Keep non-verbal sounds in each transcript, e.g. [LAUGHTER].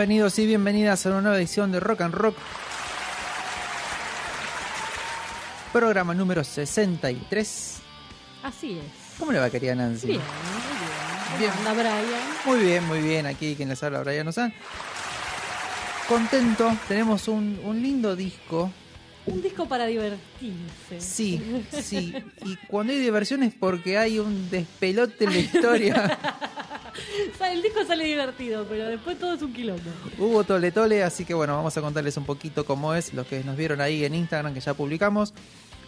Bienvenidos y bienvenidas a una nueva edición de Rock and Rock. Programa número 63. Así es. ¿Cómo le va, querida Nancy? Bien, muy bien. Bien. Brian. Muy bien, muy bien. Aquí quien les habla, Brian Ozan. Contento, tenemos un, un lindo disco. Un disco para divertirse. Sí, [LAUGHS] sí. Y cuando hay diversión es porque hay un despelote en la historia. [LAUGHS] el disco sale divertido, pero después todo es un quilombo. Hubo tole tole, así que bueno, vamos a contarles un poquito cómo es, los que nos vieron ahí en Instagram que ya publicamos.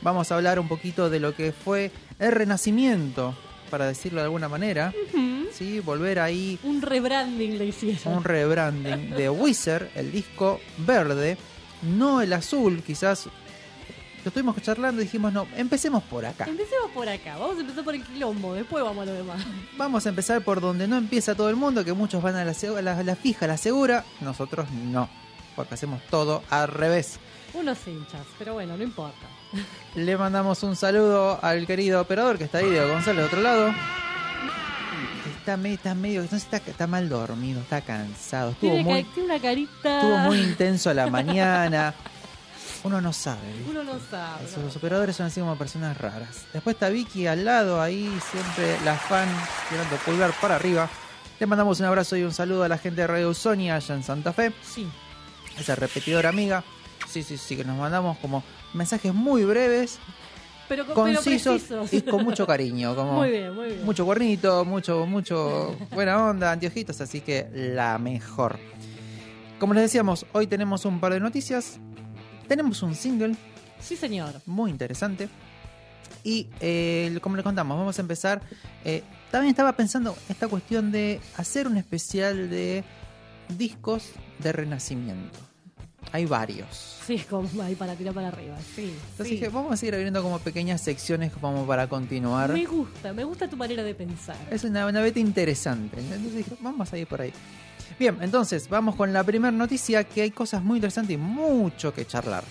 Vamos a hablar un poquito de lo que fue el renacimiento, para decirlo de alguna manera. ¿sí? Volver ahí. Un rebranding le hicieron. Un rebranding de Wizard, el disco verde, no el azul, quizás lo estuvimos charlando y dijimos, no, empecemos por acá. Empecemos por acá, vamos a empezar por el quilombo, después vamos a lo demás. Vamos a empezar por donde no empieza todo el mundo, que muchos van a la, la, la fija, la segura, nosotros no, porque hacemos todo al revés. Unos hinchas, pero bueno, no importa. Le mandamos un saludo al querido operador que está ahí, de Gonzalo, de otro lado. Está, está medio, no está, está mal dormido, está cansado. Estuvo tiene, muy, tiene una carita. Estuvo muy intenso a la mañana. [LAUGHS] Uno no sabe. Uno no sabe. Los operadores son así como personas raras. Después está Vicky al lado, ahí siempre la fan tirando pulgar para arriba. Le mandamos un abrazo y un saludo a la gente de Radio Sonia allá en Santa Fe. Sí. Esa repetidora amiga. Sí, sí, sí, que nos mandamos como mensajes muy breves. Pero, concisos y con mucho cariño. [LAUGHS] Como muy bien, muy bien. Mucho cuernito, mucho, mucho buena onda, anteojitos, así que la mejor. Como les decíamos, hoy tenemos un par de noticias tenemos un single. Sí, señor. Muy interesante. Y eh, como le contamos, vamos a empezar. Eh, también estaba pensando esta cuestión de hacer un especial de discos de renacimiento. Hay varios. Sí, como ahí para tirar para arriba. Sí. Entonces dije, vamos a seguir abriendo como pequeñas secciones como para continuar. Me gusta, me gusta tu manera de pensar. Es una, una beta interesante. Entonces dije, vamos a ir por ahí. Bien, entonces vamos con la primera noticia que hay cosas muy interesantes y mucho que charlar.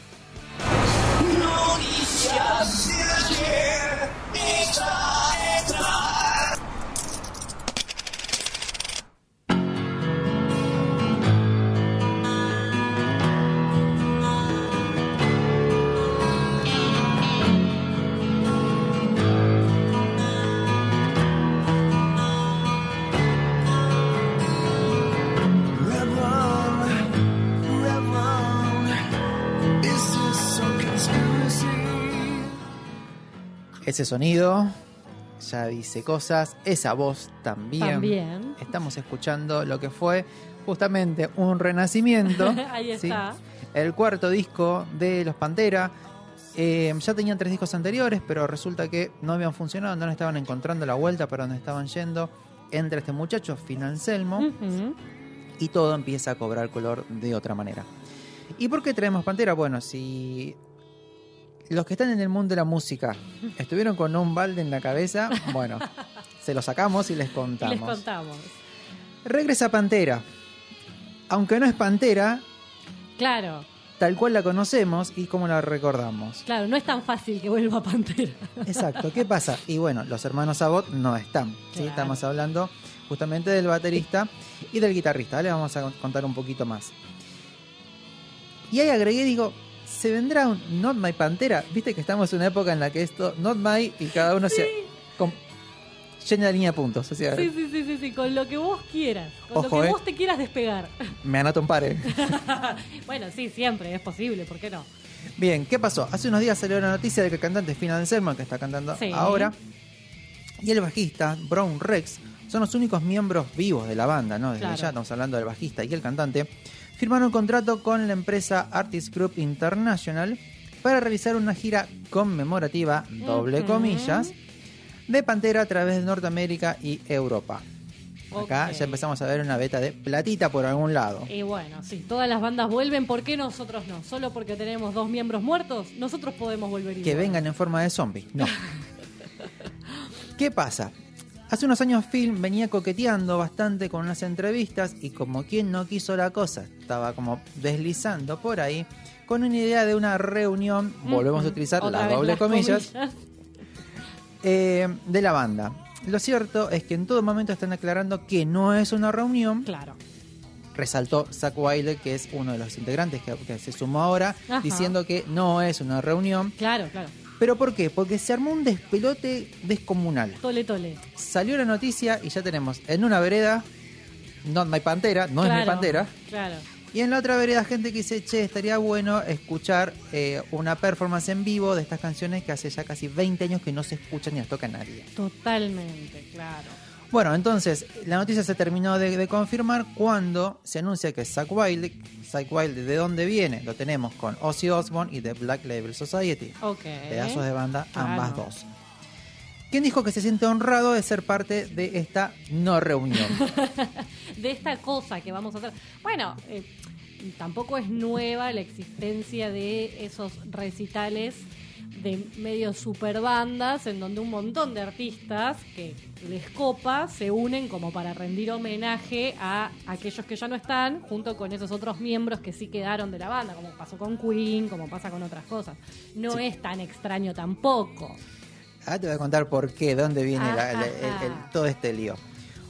Noticias Ese sonido ya dice cosas, esa voz también. También. Estamos escuchando lo que fue justamente un renacimiento. [LAUGHS] Ahí está. El cuarto disco de Los Pantera. Eh, ya tenían tres discos anteriores, pero resulta que no habían funcionado, no estaban encontrando la vuelta para donde estaban yendo. Entra este muchacho, Phil Anselmo, y todo empieza a cobrar color de otra manera. ¿Y por qué traemos Pantera? Bueno, si los que están en el mundo de la música estuvieron con un balde en la cabeza, [LAUGHS] bueno, se lo sacamos y les contamos. les contamos. Regresa Pantera. Aunque no es Pantera, Claro, tal cual la conocemos y como la recordamos. claro, no es tan fácil que vuelva Pantera. [LAUGHS] Exacto, ¿qué pasa? Y bueno, los hermanos Abbott no están. Estamos hablando justamente del baterista y del guitarrista. Les vamos a contar un poquito más. Y ahí agregué, digo, ¿se vendrá un Not My Pantera? Viste que estamos en una época en la que esto, Not My, y cada uno se. con- llena la línea de puntos. O sea, Sí, sí, sí, sí, sí, con lo que vos quieras, con Ojo, lo que eh. vos te quieras despegar. [LAUGHS] me anoto un par. eh. [LAUGHS] bueno, sí, siempre es posible, ¿por qué no? Bien, ¿qué pasó? Hace unos días salió la noticia de que el cantante Phil Anselmo, que está cantando Sí. ahora, y el bajista Brown Rex son los únicos miembros vivos de la banda, ¿no? Desde Claro. ya estamos hablando del bajista y el cantante. Firmaron un contrato con la empresa Artist Group International para realizar una gira conmemorativa, doble comillas, de Pantera a través de Norteamérica y Europa. Acá ya empezamos a ver una beta de platita por algún lado. Y bueno, sí, todas las bandas vuelven, ¿por qué nosotros no? Solo porque tenemos dos miembros muertos, nosotros podemos volver igual. que vengan en forma de zombie. No. [LAUGHS] ¿Qué pasa? Hace unos años Phil venía coqueteando bastante con unas entrevistas y como quien no quiso la cosa, estaba como deslizando por ahí con una idea de una reunión, volvemos a utilizar las vez doble las comillas, eh, de la banda. Lo cierto es que en todo momento están aclarando que no es una reunión, Claro. resaltó Zach Wilde, que es uno de los integrantes que, que se sumó ahora, Ajá. diciendo que no es una reunión. Claro, claro. ¿Pero por qué? Porque se armó un despelote descomunal. Tole, tole. Salió la noticia y ya tenemos en una vereda, Not My Pantera, no es mi Pantera, Claro. y en la otra vereda gente que dice, che, estaría bueno escuchar eh, una performance en vivo de estas canciones que hace ya casi 20 años que no se escuchan ni las toca nadie. Totalmente, claro. Bueno, entonces, la noticia se terminó de, de confirmar cuando se anuncia que Zack Wilde, Zack Wilde, ¿de dónde viene? Lo tenemos con Ozzy Osbourne y The Black Label Society. Ok. pedazos de banda, Claro. ambas dos. ¿Quién dijo que se siente honrado de ser parte de esta no reunión? [LAUGHS] de esta cosa que vamos a hacer. Bueno, eh, tampoco es nueva la existencia de esos recitales de medio super bandas en donde un montón de artistas que les copa se unen como para rendir homenaje a aquellos que ya no están junto con esos otros miembros que sí quedaron de la banda como pasó con Queen como pasa con otras cosas no Sí. es tan extraño tampoco Ah, te voy a contar por qué, de dónde viene la- la- el- el- todo este lío.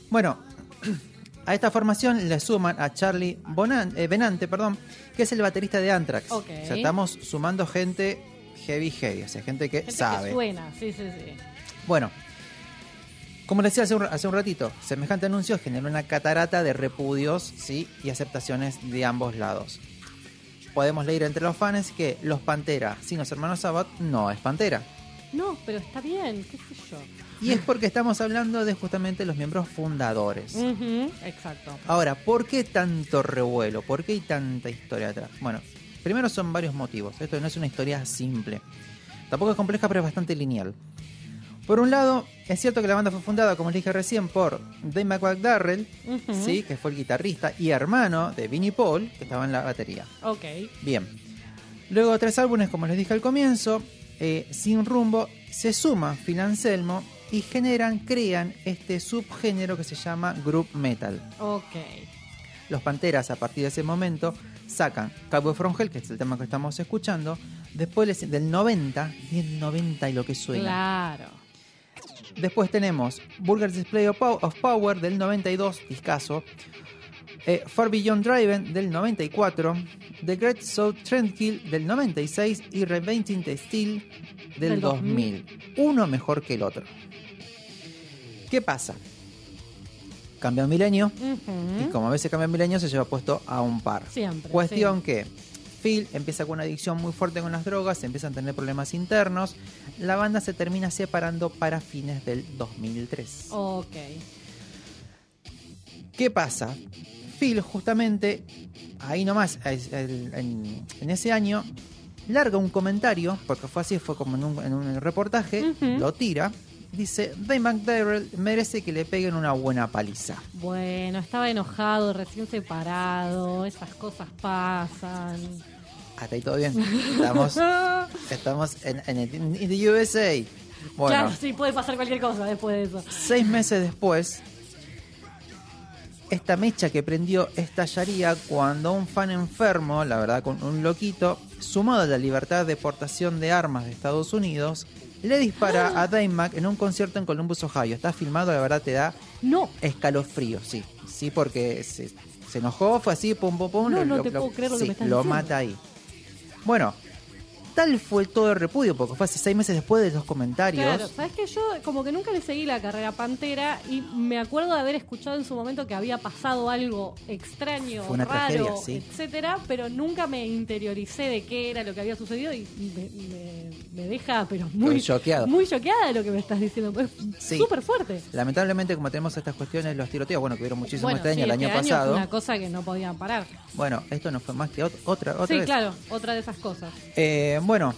Bueno, [CLEARS THROAT] a esta formación le suman a Charlie Bonan, eh, Benante, perdón, que es el baterista de Anthrax. O sea, estamos sumando gente heavy heavy, o sea, gente que gente sabe. que suena sí sí sí Bueno, como les decía hace un, hace un ratito, semejante anuncio generó una catarata de repudios ¿sí? y aceptaciones de ambos lados. Podemos leer entre los fans que los Pantera sin los hermanos Sabbath no es Pantera. no pero está bien qué sé yo Y es porque estamos hablando de justamente los miembros fundadores. Exacto. Ahora, ¿por qué tanto revuelo? ¿Por qué hay tanta historia atrás? Bueno, primero son varios motivos. Esto no es una historia simple. Tampoco es compleja, pero es bastante lineal. Por un lado, es cierto que la banda fue fundada, como les dije recién, por Dave McDarrell, Ujú. ¿sí? que fue el guitarrista y hermano de Vinnie Paul, que estaba en la batería. Ok. Bien. Luego tres álbumes, como les dije al comienzo, eh, Sin Rumbo, se suma Phil Anselmo y generan, crean este subgénero que se llama Group Metal. Ok. Los Panteras, a partir de ese momento, sacan Cowboy From Hell, que es el tema que estamos escuchando. Después del 90, bien 90 y lo que suena. Claro. Después tenemos Burger Display of Pow- of Power del 92, discaso. Eh, Far Beyond Driven del 94. The Great South Trendkill del 96. Y Repainting the Steel del, Del 2000. Uno mejor que el otro. ¿Qué pasa? Cambia un milenio. Y como a veces cambia el milenio, se lleva puesto a un par. Siempre, Cuestión que Phil empieza con una adicción muy fuerte con las drogas, empiezan a tener problemas internos. La banda se termina separando para fines del 2003. Ok. ¿Qué pasa? Phil, justamente, ahí nomás, en, ese año, larga un comentario, porque fue así, fue como en un, en un reportaje, lo tira. Dice, Dave McDarrell merece que le peguen una buena paliza. Bueno, estaba enojado, recién separado, esas cosas pasan. Hasta ahí todo bien. Estamos [LAUGHS] Estamos en, en, el- the USA. Bueno, Claro, sí, puede pasar cualquier cosa después de eso. seis meses después, esta mecha que prendió estallaría cuando un fan enfermo, la verdad con un loquito, sumado a la libertad de portación de armas de Estados Unidos, le dispara a Daymack en un concierto en Columbus, Ohio. Está filmado, la verdad te da No, escalofrío, sí. Sí, porque se, se enojó, fue así, pum, pum, pum. No, no te puedo creer lo que sí, me estás lo mata ahí. Bueno, tal fue todo el repudio, porque fue hace seis meses después de los comentarios. Claro, sabes que yo como que nunca le seguí la carrera Pantera y me acuerdo de haber escuchado en su momento que había pasado algo extraño, raro, tragedia, sí. etcétera, pero nunca me interioricé de qué era lo que había sucedido y me, me- me deja pero muy Estoy choqueado. muy choqueada de lo que me estás diciendo, es Sí. súper fuerte. Lamentablemente, como tenemos estas cuestiones, los tiroteos, bueno, que hubieron muchísimo Bueno, este año, sí, el año este pasado. fue una cosa que no podían parar. Bueno, esto no fue más que ot- otra, otra sí, vez. claro, otra de esas cosas. Eh, bueno,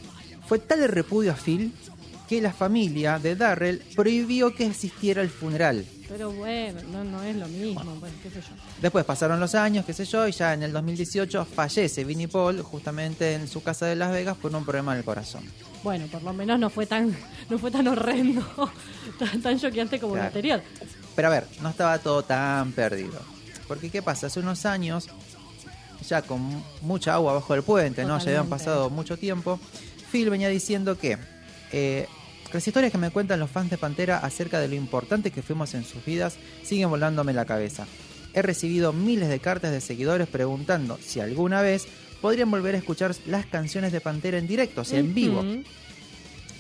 fue tal el repudio a Phil que la familia de Darrell prohibió que asistiera al funeral. Pero bueno, no, no es lo mismo, bueno, qué sé yo. Después pasaron los años, qué sé yo, y ya en el 2018 fallece Vinnie Paul justamente en su casa de Las Vegas por un problema del corazón. Bueno, por lo menos no fue tan, [LAUGHS] no fue tan horrendo, [LAUGHS] tan, choqueante como el Claro. anterior. Pero a ver, no estaba todo tan perdido. Porque ¿qué pasa? Hace unos años, ya con mucha agua bajo el puente, ¿no? Ya habían pasado mucho tiempo, Phil venía diciendo que eh, las historias que me cuentan los fans de Pantera acerca de lo importante que fuimos en sus vidas siguen volándome la cabeza. He recibido miles de cartas de seguidores preguntando si alguna vez podrían volver a escuchar las canciones de Pantera en directo, o sea, en vivo.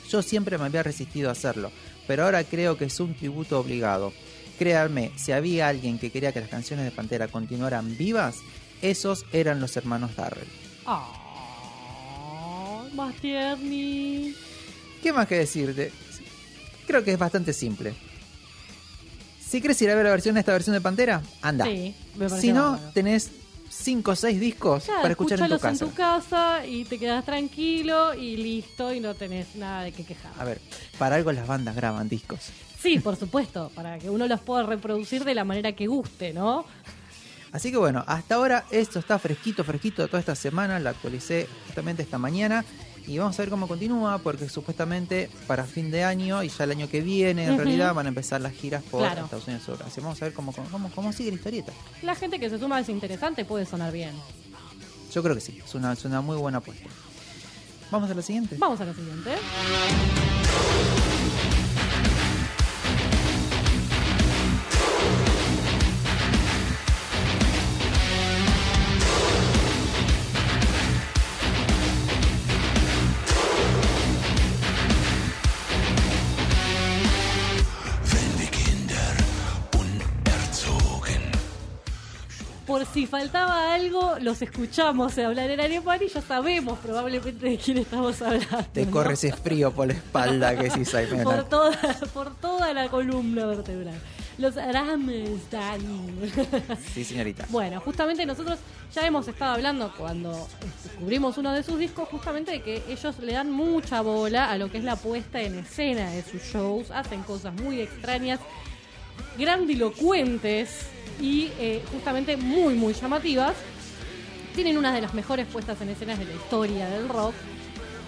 Yo siempre me había resistido a hacerlo, pero ahora creo que es un tributo obligado. Créanme, si había alguien que quería que las canciones de Pantera continuaran vivas, esos eran los hermanos Darrell. Ah, más tierni. ¿Qué más que decirte? Creo que es bastante simple. Si quieres ir a ver la versión, esta versión de Pantera, anda. Sí, me si no, bárbaro. tenés 5 o 6 discos para escuchar en tu casa. en tu casa y te quedas tranquilo y listo y no tenés nada de qué quejar. A ver, para algo las bandas graban discos. Sí, por supuesto, para que uno los pueda reproducir de la manera que guste, ¿no? Así que bueno, hasta ahora esto está fresquito, fresquito toda esta semana, la actualicé justamente esta mañana y vamos a ver cómo continúa porque supuestamente para fin de año y ya el año que viene en realidad van a empezar las giras por Claro. Estados Unidos. Así vamos a ver cómo, cómo, cómo sigue la historieta. La gente que se suma es interesante, puede sonar bien. Yo creo que sí, es una, es una muy buena apuesta. Vamos a la siguiente. Vamos a la siguiente. Si faltaba algo, los escuchamos hablar en alemán y ya sabemos probablemente de quién estamos hablando. Te ¿no? corre ese frío por la espalda que sí, Simon. por toda, por toda la columna vertebral. Los Rammstein. Sí, señorita. Bueno, justamente nosotros ya hemos estado hablando cuando descubrimos uno de sus discos, justamente de que ellos le dan mucha bola a lo que es la puesta en escena de sus shows, hacen cosas muy extrañas, grandilocuentes y eh, justamente muy, muy llamativas. Tienen una de las mejores puestas en escenas de la historia del rock.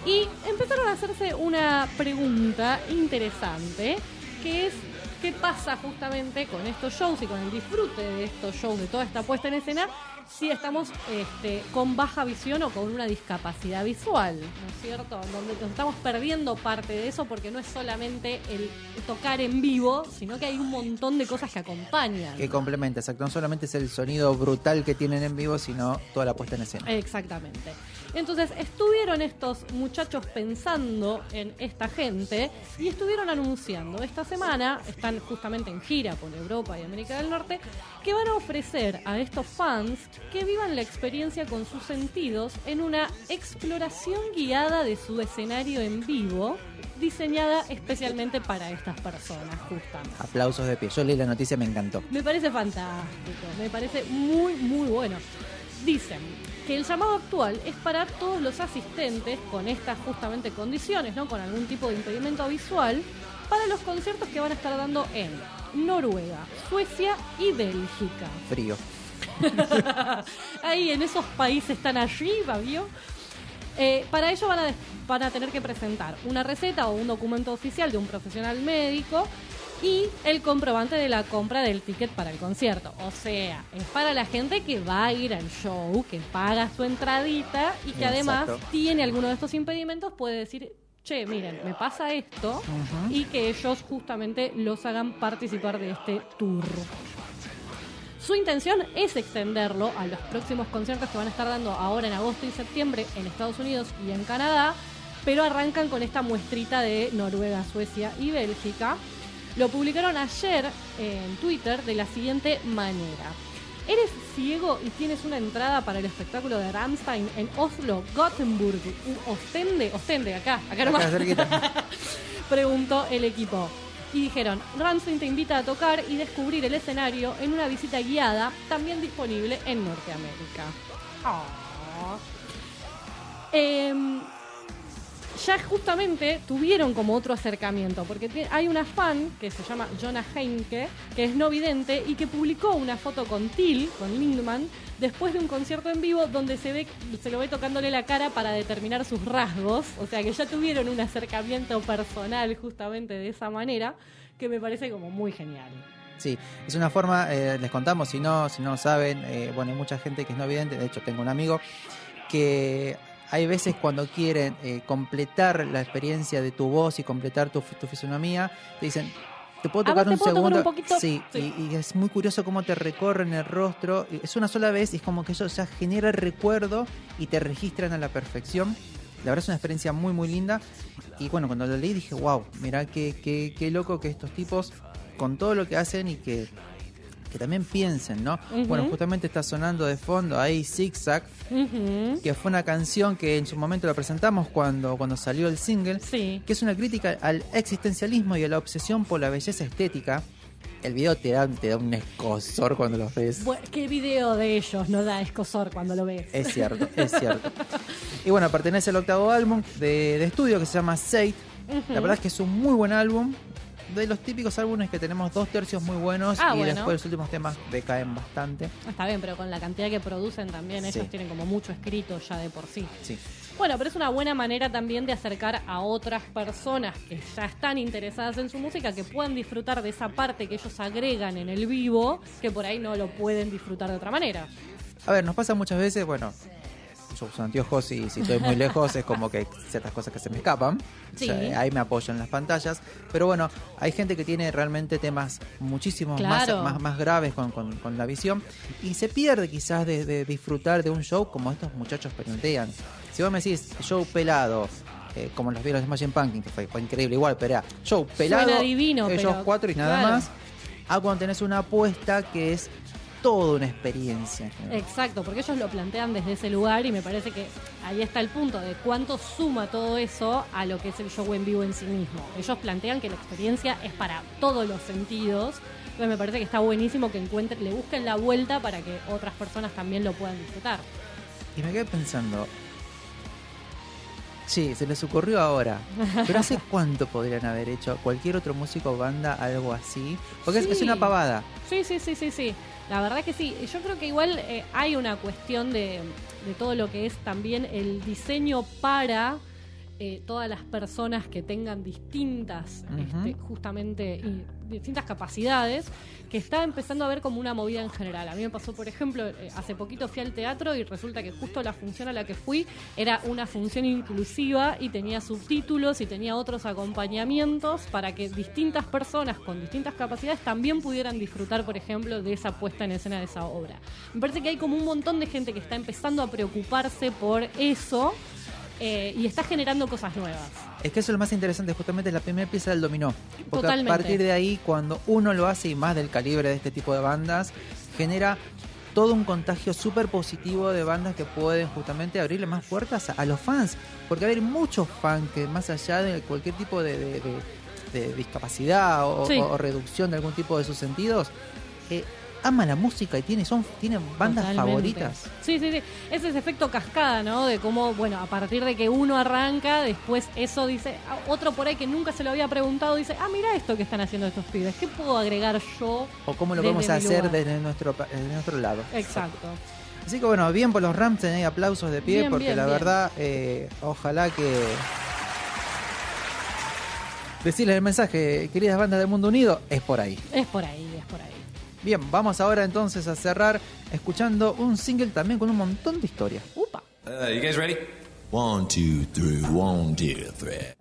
Y empezaron a hacerse una pregunta interesante, que es qué pasa justamente con estos shows y con el disfrute de estos shows, de toda esta puesta en escena, si estamos este, con baja visión o con una discapacidad visual, ¿no es cierto? Donde nos estamos perdiendo parte de eso porque no es solamente el tocar en vivo, sino que hay un montón de cosas que acompañan. Que complementa, exacto. No solamente es el sonido brutal que tienen en vivo, sino toda la puesta en escena. Exactamente. Entonces estuvieron estos muchachos pensando en esta gente y estuvieron anunciando esta semana, están justamente en gira por Europa y América del Norte, que van a ofrecer a estos fans que vivan la experiencia con sus sentidos en una exploración guiada de su escenario en vivo, diseñada especialmente para estas personas, justamente. Aplausos de pie. Yo leí la noticia, me encantó. Me parece fantástico, me parece muy, muy bueno. Dicen que el llamado actual es para todos los asistentes con estas justamente condiciones, ¿no? Con algún tipo de impedimento visual, para los conciertos que van a estar dando en Noruega, Suecia y Bélgica. Frío. [LAUGHS] Ahí en esos países tan arriba, ¿vio? Eh, para ello van a, van a tener que presentar una receta o un documento oficial de un profesional médico y el comprobante de la compra del ticket para el concierto. O sea, es para la gente que va a ir al show, que paga su entradita y que además Exacto. tiene alguno de estos impedimentos, puede decir, che, miren, me pasa esto y que ellos justamente los hagan participar de este tour. Su intención es extenderlo a los próximos conciertos que van a estar dando ahora en agosto y septiembre en Estados Unidos y en Canadá, pero arrancan con esta muestrita de Noruega, Suecia y Bélgica. Lo publicaron ayer en Twitter de la siguiente manera. ¿Eres ciego y tienes una entrada para el espectáculo de Rammstein en Oslo, Gothenburg, Ostende, Ostende, acá, acá nomás? Acá cerquita. [LAUGHS] preguntó el equipo. Y dijeron, Rammstein te invita a tocar y descubrir el escenario en una visita guiada, también disponible en Norteamérica. Ah. Em, ya justamente tuvieron como otro acercamiento, porque hay una fan que se llama Jonah Heinke, que es no vidente y que publicó una foto con Till, con Lindman, después de un concierto en vivo donde se ve se lo ve tocándole la cara para determinar sus rasgos, o sea que ya tuvieron un acercamiento personal justamente de esa manera, que me parece como muy genial. Sí, es una forma, eh, les contamos, si no, si no saben, eh, bueno, hay mucha gente que es no vidente, de hecho tengo un amigo que hay veces cuando quieren eh, completar la experiencia de tu voz y completar tu, tu fisonomía, te dicen, ¿te puedo tocar ¿te un puedo tocar segundo? un? Sí, Sí. Y, y es muy curioso cómo te recorren el rostro, es una sola vez y es como que eso genera el recuerdo y te registran a la perfección. La verdad es una experiencia muy, muy linda. Y bueno, cuando lo leí dije, wow, mirá qué, qué, qué loco que estos tipos, con todo lo que hacen y que, que también piensen, ¿no? Bueno, justamente está sonando de fondo ahí Zigzag, Ujú. que fue una canción que en su momento la presentamos cuando, cuando salió el single, Sí. que es una crítica al existencialismo y a la obsesión por la belleza estética. El video te da, te da un escosor cuando lo ves. ¿Qué video de ellos no da escosor cuando lo ves? Es [LAUGHS] cierto, es cierto. Y bueno, pertenece al octavo álbum de, de estudio que se llama Sate. La verdad es que es un muy buen álbum. De los típicos álbumes que tenemos dos tercios muy buenos Ah, y bueno. después los últimos temas decaen bastante. Está bien, pero con la cantidad que producen también, Sí. ellos tienen como mucho escrito ya de por sí. Sí. Bueno, pero es una buena manera también de acercar a otras personas que ya están interesadas en su música, que puedan disfrutar de esa parte que ellos agregan en el vivo, que por ahí no lo pueden disfrutar de otra manera. A ver, nos pasa muchas veces, bueno, yo uso anteojos y si estoy muy lejos es como que hay ciertas cosas que se me escapan. O sea, Sí. ahí me apoyo en las pantallas. Pero bueno, hay gente que tiene realmente temas muchísimos Claro. más, más, más graves con, con- con la visión y se pierde quizás de, de disfrutar de un show como estos muchachos plantean. Si vos me decís show pelado, eh, como los vieron de Smashing Pumpkins, que fue, fue increíble igual, pero era show pelado, divino, ellos pero- cuatro y nada claro. más, a cuando tenés una apuesta que es toda una experiencia. Exacto, porque ellos lo plantean desde ese lugar y me parece que ahí está el punto de cuánto suma todo eso a lo que es el show en vivo en sí mismo. Ellos plantean que la experiencia es para todos los sentidos. Entonces me parece que está buenísimo que encuentren, le busquen la vuelta para que otras personas también lo puedan disfrutar. Y me quedé pensando. Sí, se les ocurrió ahora. Pero ¿hace [LAUGHS] cuánto podrían haber hecho cualquier otro músico o banda algo así? Porque es- es, Sí. una pavada. Sí, sí, sí, sí, sí. La verdad que sí. Yo creo que igual eh, hay una cuestión de, de todo lo que es también el diseño para eh, todas las personas que tengan distintas, este, justamente, y distintas capacidades, que está empezando a ver como una movida en general. A mí me pasó, por ejemplo, eh, hace poquito fui al teatro y resulta que justo la función a la que fui era una función inclusiva y tenía subtítulos y tenía otros acompañamientos para que distintas personas con distintas capacidades también pudieran disfrutar, por ejemplo, de esa puesta en escena de esa obra. Me parece que hay como un montón de gente que está empezando a preocuparse por eso eh, y está generando cosas nuevas. Es que eso es lo más interesante, justamente es la primera pieza del dominó. Porque Totalmente. a partir de ahí, cuando uno lo hace y más del calibre de este tipo de bandas, genera todo un contagio súper positivo de bandas que pueden justamente abrirle más puertas a, a los fans. Porque hay muchos fans que más allá de cualquier tipo de, de- de- de discapacidad o, Sí. o- o reducción de algún tipo de sus sentidos, eh, aman la música y tienen, son, tienen bandas Totalmente. favoritas. Sí, sí, sí. Es ese efecto cascada, ¿no? De cómo, bueno, a partir de que uno arranca, después eso dice, otro por ahí que nunca se lo había preguntado, dice, ah, mira esto que están haciendo estos pibes, ¿qué puedo agregar yo? O cómo lo vamos a hacer lugar. desde nuestro, desde nuestro lado. Exacto. Así que bueno, bien por los Ramstein, hay aplausos de pie, Bien, porque bien, la bien. verdad, eh, ojalá que... Decirles el mensaje, queridas bandas del mundo unido, es por ahí. Es por ahí, es por ahí. Bien, vamos ahora entonces a cerrar escuchando un single también con un montón de historia. Upa. Uh, you guys ready? One, two, three, one, two, three.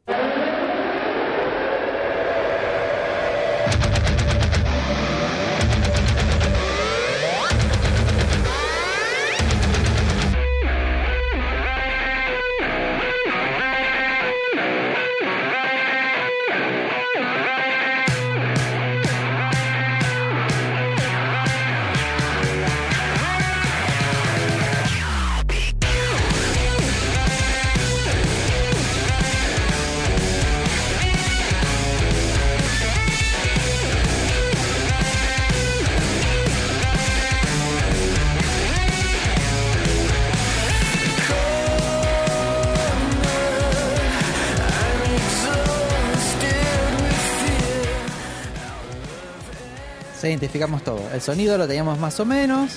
Identificamos todo. El sonido lo teníamos más o menos.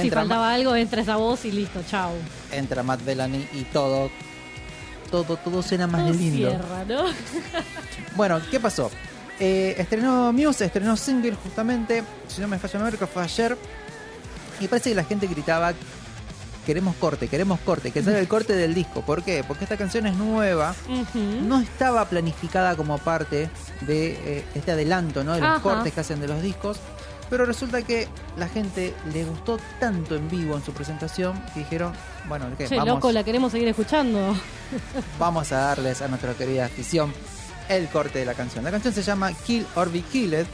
Si faltaba algo, entra esa voz y listo, chau. Ma- entra Matt Bellamy y todo. Todo, todo suena más Todo lindo. cierra, ¿no? [LAUGHS] Bueno, ¿qué pasó? Eh, estrenó Muse, estrenó single justamente, si no me falla que fue ayer. Y parece que la gente gritaba, queremos corte, queremos corte, que salga el corte del disco. ¿Por qué? Porque esta canción es nueva, no estaba planificada como parte de eh, este adelanto, ¿no? De los Ajá. cortes que hacen de los discos. Pero resulta que la gente le gustó tanto en vivo en su presentación que dijeron, bueno, ¿qué? Che, vamos, loco, la queremos seguir escuchando. [LAUGHS] vamos a darles a nuestra querida afición el corte de la canción. La canción se llama Kill or Be Killed.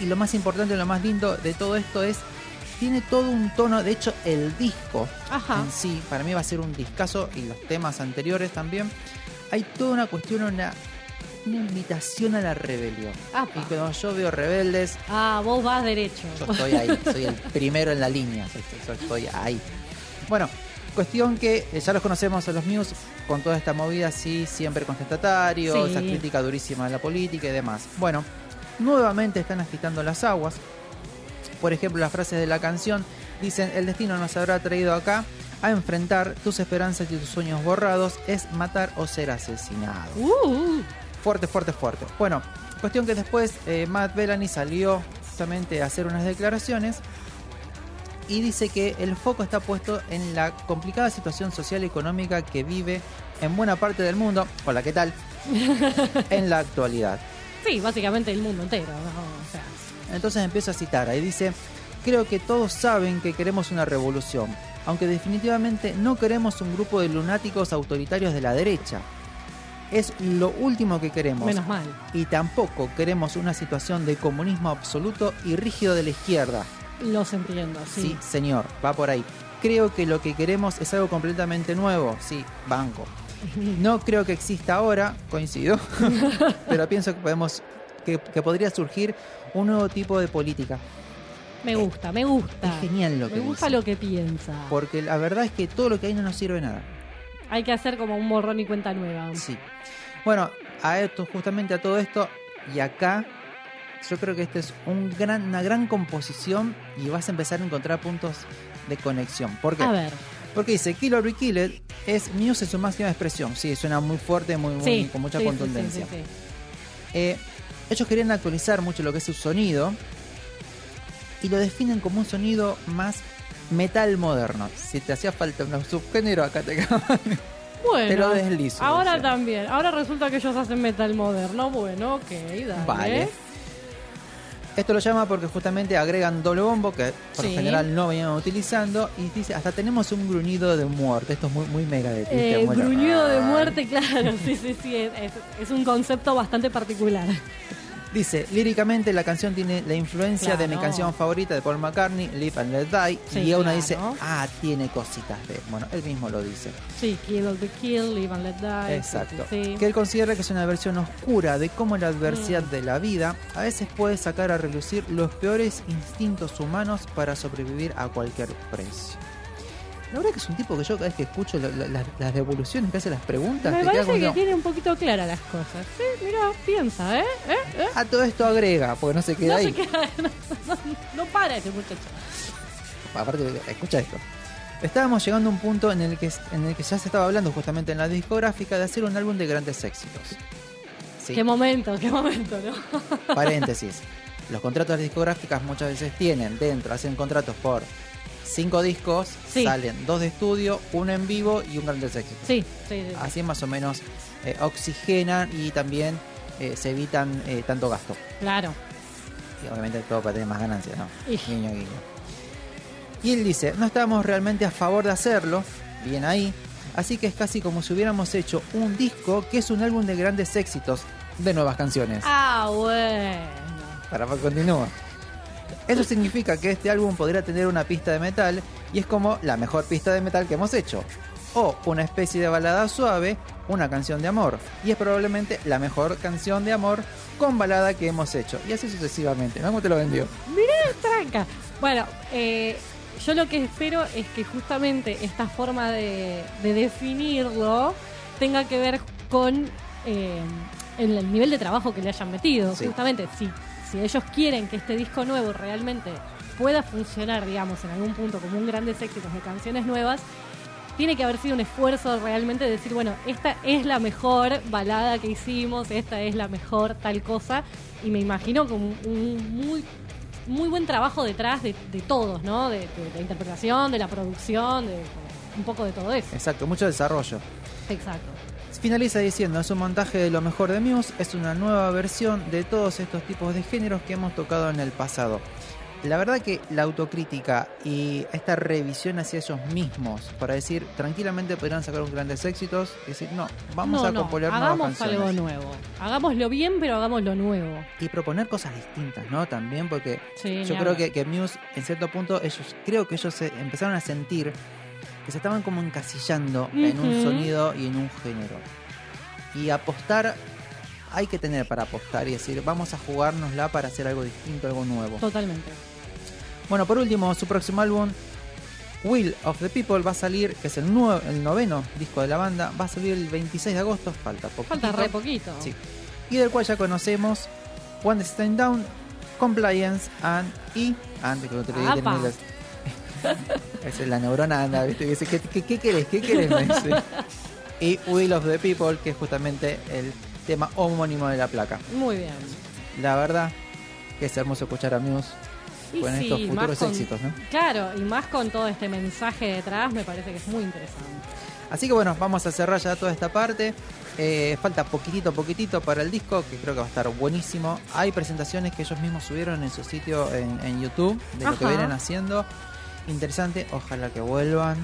Y lo más importante, lo más lindo de todo esto es, tiene todo un tono, de hecho el disco Ajá. en sí, para mí va a ser un discazo y los temas anteriores también. Hay toda una cuestión, una, una invitación a la rebelión. Apa. Y cuando yo veo rebeldes, Ah, vos vas derecho. yo estoy ahí, soy el [LAUGHS] primero en la línea, yo estoy, ahí. Bueno, cuestión que eh, ya los conocemos a los Muse con toda esta movida así, siempre contestatario, Sí. esa crítica durísima de la política y demás. Bueno, nuevamente están agitando las aguas. Por ejemplo, las frases de la canción dicen, el destino nos habrá traído acá a enfrentar tus esperanzas y tus sueños borrados, es matar o ser asesinado. Uh, Fuerte, fuerte, fuerte. Bueno, cuestión que después eh, Matt Bellany salió justamente a hacer unas declaraciones y dice que el foco está puesto en la complicada situación social y económica que vive en buena parte del mundo, hola, ¿qué tal? [LAUGHS] en la actualidad. sí, básicamente el mundo entero. ¿no? O sea, Entonces empieza a citar, ahí dice, creo que todos saben que queremos una revolución, aunque definitivamente no queremos un grupo de lunáticos autoritarios de la derecha. Es lo último que queremos. menos mal. y tampoco queremos una situación de comunismo absoluto y rígido de la izquierda. Los entiendo, Sí. sí. señor, va por ahí. Creo que lo que queremos es algo completamente nuevo, sí, banco. [LAUGHS] No creo que exista ahora, coincido, [LAUGHS] pero pienso que podemos que, que podría surgir un nuevo tipo de política. Me gusta, me gusta. Es genial lo que Me gusta dice. lo que piensa. Porque la verdad es que todo lo que hay no nos sirve de nada. Hay que hacer como un borrón y cuenta nueva. Sí. Bueno, a esto, justamente a todo esto, y acá, yo creo que esta es un gran, una gran composición y vas a empezar a encontrar puntos de conexión. ¿Por qué? A ver. Porque dice Kill or Be Killed es Muse en su máxima expresión. Sí, suena muy fuerte, muy, muy- Sí, con mucha sí, sí, contundencia. sí. Eh, ellos querían actualizar mucho lo que es su sonido y lo definen como un sonido más metal moderno. Si te hacía falta un subgénero, acá te [LAUGHS] acaban. Bueno, Te lo deslizo, Ahora decía. también. Ahora resulta que ellos hacen metal moderno. Bueno, ok, dale. Vale. Esto lo llama porque justamente agregan doble bombo que por lo Sí. general no venían utilizando y dice hasta tenemos un gruñido de muerte. Esto es muy, muy mega de Eh, gruñido de muerte, claro. Sí, sí, sí. Es un concepto bastante particular. Dice, líricamente la canción tiene la influencia de mi canción favorita de Paul McCartney, Live and Let Die. Sí, y claro. dice, ah, tiene cositas de... Bueno, él mismo lo dice. Sí, Kill or the Kill, Live and Let Die. Exacto. Sí. Que él considera que es una versión oscura de cómo la adversidad Mm. de la vida a veces puede sacar a relucir los peores instintos humanos para sobrevivir a cualquier precio. La verdad que es un tipo que yo cada vez que escucho la- la- las- devoluciones que hace las preguntas, Me te parece que no, tiene un poquito claras las cosas. Sí, mira, piensa, ¿eh? ¿Eh? ¿Eh? a todo esto agrega, porque no se queda No ahí. se queda, [LAUGHS] no, no- no para este muchacho. Aparte, escucha esto. Estábamos llegando a un punto en el, que, en el que ya se estaba hablando justamente en la discográfica de hacer un álbum de grandes éxitos. Sí, Qué momento, qué momento, ¿no? [LAUGHS] paréntesis. Los contratos de discográficas muchas veces tienen dentro, hacen contratos por cinco discos, Sí. salen dos de estudio, uno en vivo y un grandes éxitos. Sí, sí, sí. Así más o menos eh, oxigenan y también eh, se evitan eh, tanto gasto. Claro. Y obviamente todo para tener más ganancias, ¿no? Y- Guiño, guiño. Y él dice, no estábamos realmente a favor de hacerlo, bien ahí, así que es casi como si hubiéramos hecho un disco que es un álbum de grandes éxitos, de nuevas canciones. Ah, bueno. Para continúa. Eso significa que este álbum podría tener una pista de metal y es como la mejor pista de metal que hemos hecho. O una especie de balada suave, una canción de amor. Y es probablemente la mejor canción de amor con balada que hemos hecho. Y así sucesivamente. ¿Cómo te lo vendió? Tranca. Bueno, eh, yo lo que espero es que justamente esta forma de, de definirlo tenga que ver con eh, el, el nivel de trabajo que le hayan metido. Sí. Justamente, si, si ellos quieren que este disco nuevo realmente pueda funcionar, digamos, en algún punto como un grandes éxitos de canciones nuevas, tiene que haber sido un esfuerzo realmente de decir, bueno, esta es la mejor balada que hicimos, esta es la mejor tal cosa, y me imagino como un, un muy muy buen trabajo detrás de, de todos, ¿no? De, de la interpretación, de la producción, de un poco de todo eso. Exacto, mucho desarrollo. Exacto. Finaliza diciendo, es un montaje de lo mejor de Muse, es una nueva versión de todos estos tipos de géneros que hemos tocado en el pasado. La verdad que la autocrítica y esta revisión hacia ellos mismos, para decir, tranquilamente podrían sacar un grandes éxitos, decir, no, vamos no, a no, componer nuevas hagamos canciones. algo nuevo. Hagámoslo bien, pero hagámoslo nuevo. Y proponer cosas distintas, ¿no? También porque Sí, yo creo que, que Muse, en cierto punto, ellos creo que ellos se empezaron a sentir que se estaban como encasillando en un sonido y en un género. Y apostar, hay que tener para apostar y decir, vamos a jugárnosla para hacer algo distinto, algo nuevo. Totalmente. Bueno, por último, su próximo álbum, Will of the People, va a salir, que es el, nue- el noveno disco de la banda, va a salir el 26 de agosto, falta poco. Falta re poquito. Sí. Y del cual ya conocemos One Stand Down, Compliance and y and que te lo inglés. Esa es la neurona anda, ¿viste? Dice, ¿qué, qué, qué querés? ¿Qué querés? Me dice. Y Will of the People, que es justamente el tema homónimo de la placa. Muy bien. La verdad que es hermoso escuchar a Muse Y con sí, estos futuros con- éxitos, ¿no? Claro, y más con todo este mensaje detrás, me parece que es muy interesante. Así que bueno, vamos a cerrar ya toda esta parte. Eh, falta poquitito, poquitito para el disco, que creo que va a estar buenísimo. Hay presentaciones que ellos mismos subieron en su sitio en, en YouTube de lo que vienen haciendo. Interesante, ojalá que vuelvan.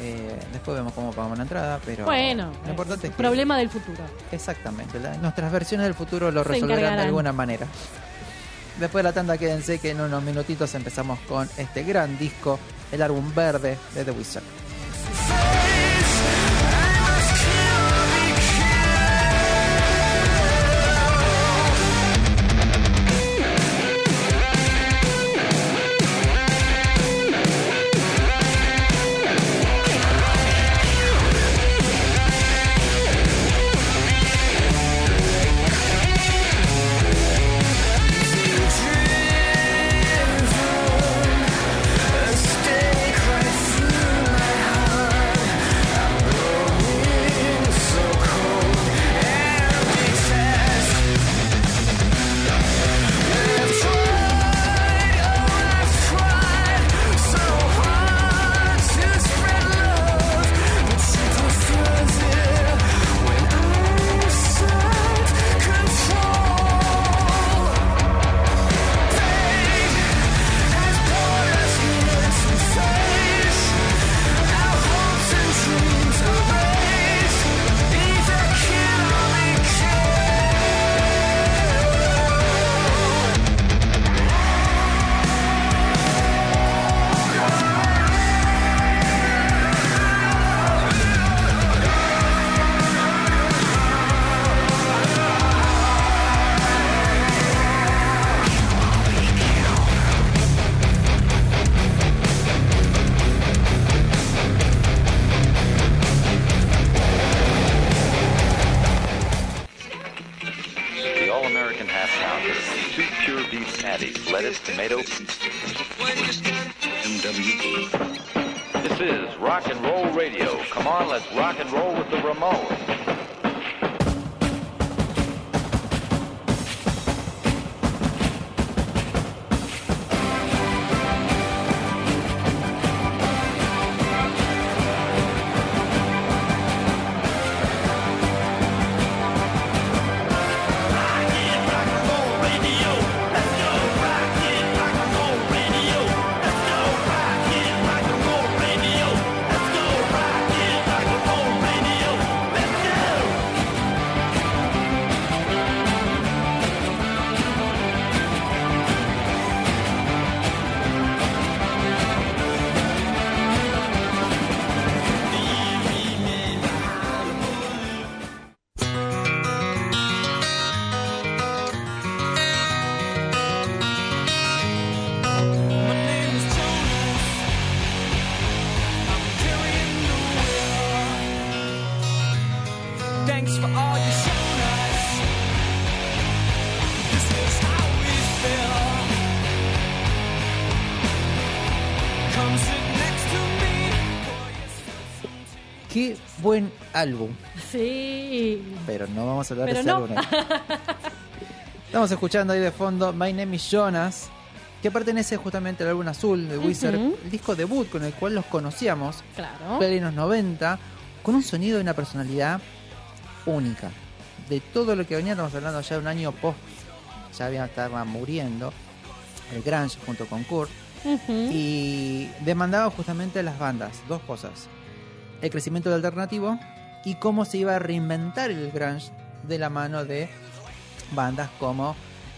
Eh, después vemos cómo pagamos la entrada, pero bueno, lo importante es que problema del futuro. exactamente, la- nuestras versiones del futuro lo Se resolverán de alguna manera. Después de la tanda, quédense que en unos minutitos empezamos con este gran disco, el álbum verde de The Wizard. Buen álbum. Sí. Pero no vamos a hablar de Pero ese no. álbum. [LAUGHS] Estamos escuchando ahí de fondo My Name is Jonas, que pertenece justamente al álbum azul de Wizard, Ujú. el disco debut con el cual los conocíamos, Claro. pleno 90, con un sonido y una personalidad única. De todo lo que venía, estamos hablando ya de un año post, ya había, estaba muriendo, el Grunge junto con Kurt, Ujú. y demandaba justamente a las bandas dos cosas: el crecimiento del alternativo y cómo se iba a reinventar el grunge de la mano de bandas como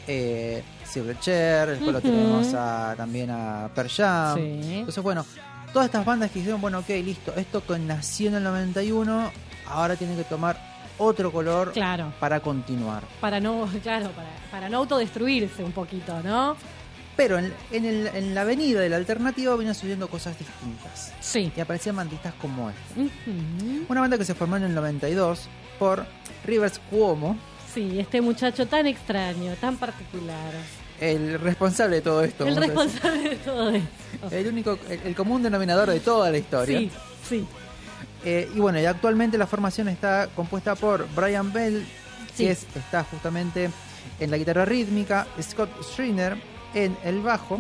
eh, Silverchair, después lo tenemos a- también a Pearl Jam. Sí. Entonces, bueno, todas estas bandas que dijeron, bueno, ok, listo, esto que nació en el 91, ahora tiene que tomar otro color Claro. para continuar. Para no, [LAUGHS] claro, para, para no autodestruirse un poquito, ¿no? Pero en, en el- en la avenida del alternativo venían subiendo cosas distintas. Sí. Y aparecían bandistas como esta. Una banda que se formó en el 92 por Rivers Cuomo, Sí, este muchacho tan extraño, tan particular. el responsable de todo esto. El responsable de todo esto. El único, el, el común denominador de toda la historia. Sí, sí. Eh, y bueno, y actualmente la formación está compuesta por Brian Bell, Sí. que es- está justamente en la guitarra rítmica, Scott Schreiner en el bajo.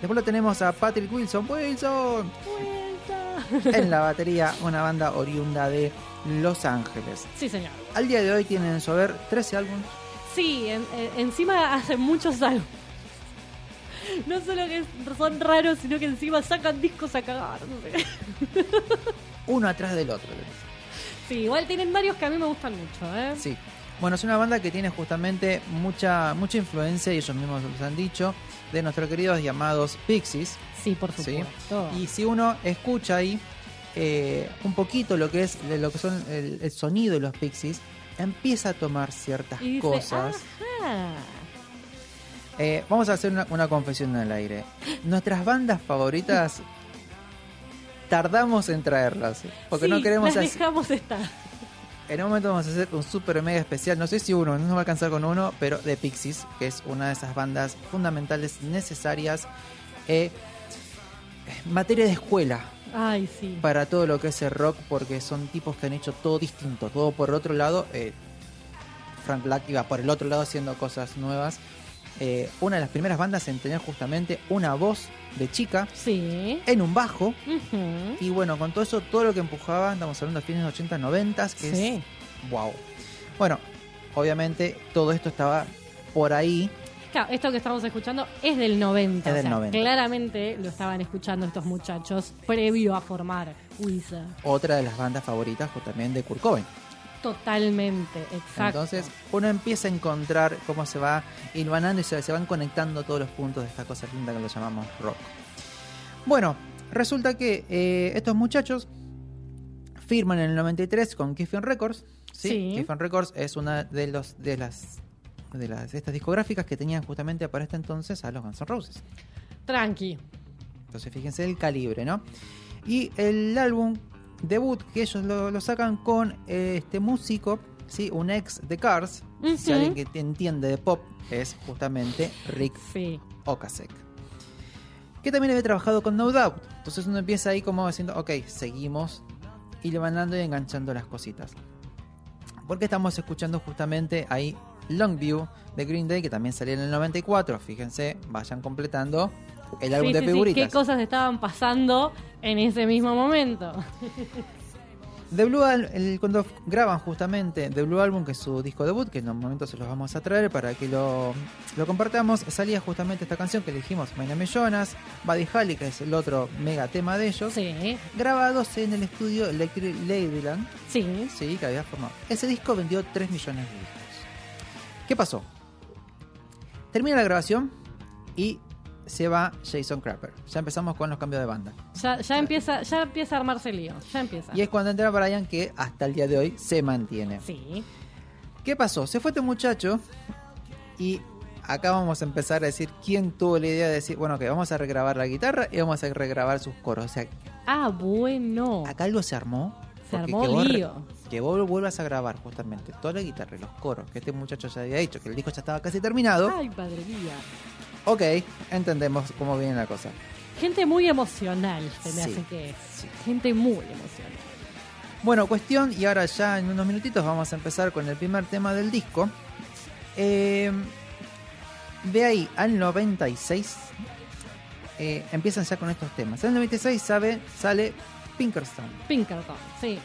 Después lo tenemos a Patrick Wilson, Wilson, Vuelta. en la [LAUGHS] batería, una banda oriunda de Los Ángeles. Sí, señor. Al día de hoy tienen en su haber 13 álbumes. Sí, en- en- encima hacen muchos álbumes. No solo que son raros, sino que encima sacan discos a cagar. no sé. uno atrás del otro. Sí, igual tienen varios que a mí me gustan mucho, ¿eh? Sí. Bueno, es una banda que tiene justamente mucha mucha influencia, y ellos mismos los han dicho, de nuestros queridos llamados Pixies. Sí, por ¿sí? supuesto. Y si uno escucha ahí eh, un poquito lo que es lo que son el, el sonido de los Pixies, empieza a tomar ciertas Y dice, cosas. "Ajá". Eh, vamos a hacer una, una confesión en el aire. Nuestras bandas favoritas [LAUGHS] tardamos en traerlas, porque Sí, no queremos las hacer- dejamos estar. En un momento vamos a hacer un super mega especial, no sé si uno, no nos va a alcanzar con uno, pero de Pixies, que es una de esas bandas fundamentales, necesarias, eh, materia de escuela Ay, sí. para todo lo que es el rock, porque son tipos que han hecho todo distinto, todo por otro lado. eh, Frank Black iba por el otro lado haciendo cosas nuevas. Eh, una de las primeras bandas en tener justamente una voz de chica Sí. en un bajo. Y bueno, con todo eso, todo lo que empujaba, estamos hablando de fines de 80, 90, que Sí. es wow. Bueno, obviamente todo esto estaba por ahí. Claro, esto que estamos escuchando es del 90. Es o del sea, 90. Claramente lo estaban escuchando estos muchachos previo a formar Wizard. Otra de las bandas favoritas pues, también de Kurt Cobain. Totalmente, exacto. Entonces uno empieza a encontrar cómo se va hilvanando y se, se van conectando todos los puntos de esta cosa linda que lo llamamos rock. Bueno, resulta que eh, estos muchachos firman en el 93 con Kiffin Records. ¿sí? Sí. Kiffin Records es una de los de las de las estas discográficas que tenían justamente para este entonces a los Guns N' Roses. Tranqui. Entonces fíjense el calibre, ¿no? Y el álbum debut que ellos lo, lo sacan con eh, este músico, ¿sí? un ex de Cars, si Ujú. alguien que te entiende de pop es justamente Rick Sí. Ocasek. que también había trabajado con No Doubt. Entonces uno empieza ahí como diciendo, ok, seguimos y le van dando y enganchando las cositas. Porque estamos escuchando justamente ahí Longview de Green Day, que también salió en el 94. Fíjense, vayan completando el álbum Sí, de sí, qué cosas estaban pasando en ese mismo momento. The Blue el- cuando graban justamente The Blue Album, que es su disco debut, que en un momento se los vamos a traer para que lo, lo compartamos, salía justamente esta canción que elegimos, My Name is Jonas, Buddy Holly, que es el otro mega tema de ellos, Sí, grabados en el estudio Electric Ladyland, sí. sí, que había formado. Ese disco vendió 3 millones de discos. ¿Qué pasó? Termina la grabación y se va Jason Crapper. Ya empezamos con los cambios de banda. Ya, ya empieza, ya empieza a armarse el lío. Ya empieza. Y es cuando entra Brian que hasta el día de hoy se mantiene. Sí. ¿Qué pasó? Se fue este muchacho y acá vamos a empezar a decir quién tuvo la idea de decir, bueno, que vamos a regrabar la guitarra y vamos a regrabar sus coros. O sea, Ah, bueno. acá algo se armó. Se armó que vos lío. Que vos vuelvas a grabar justamente toda la guitarra y los coros, que este muchacho ya había dicho que el disco ya estaba casi terminado. Ay, padre mía. Ok, entendemos cómo viene la cosa. Gente muy emocional se me Sí, hace que es. sí. Gente muy emocional. Bueno, cuestión, y ahora ya en unos minutitos vamos a empezar con el primer tema del disco. Eh, de ahí al 96 eh, empiezan ya con estos temas. En el 96 sabe, sale Pinkerton, Pinkerton, sí.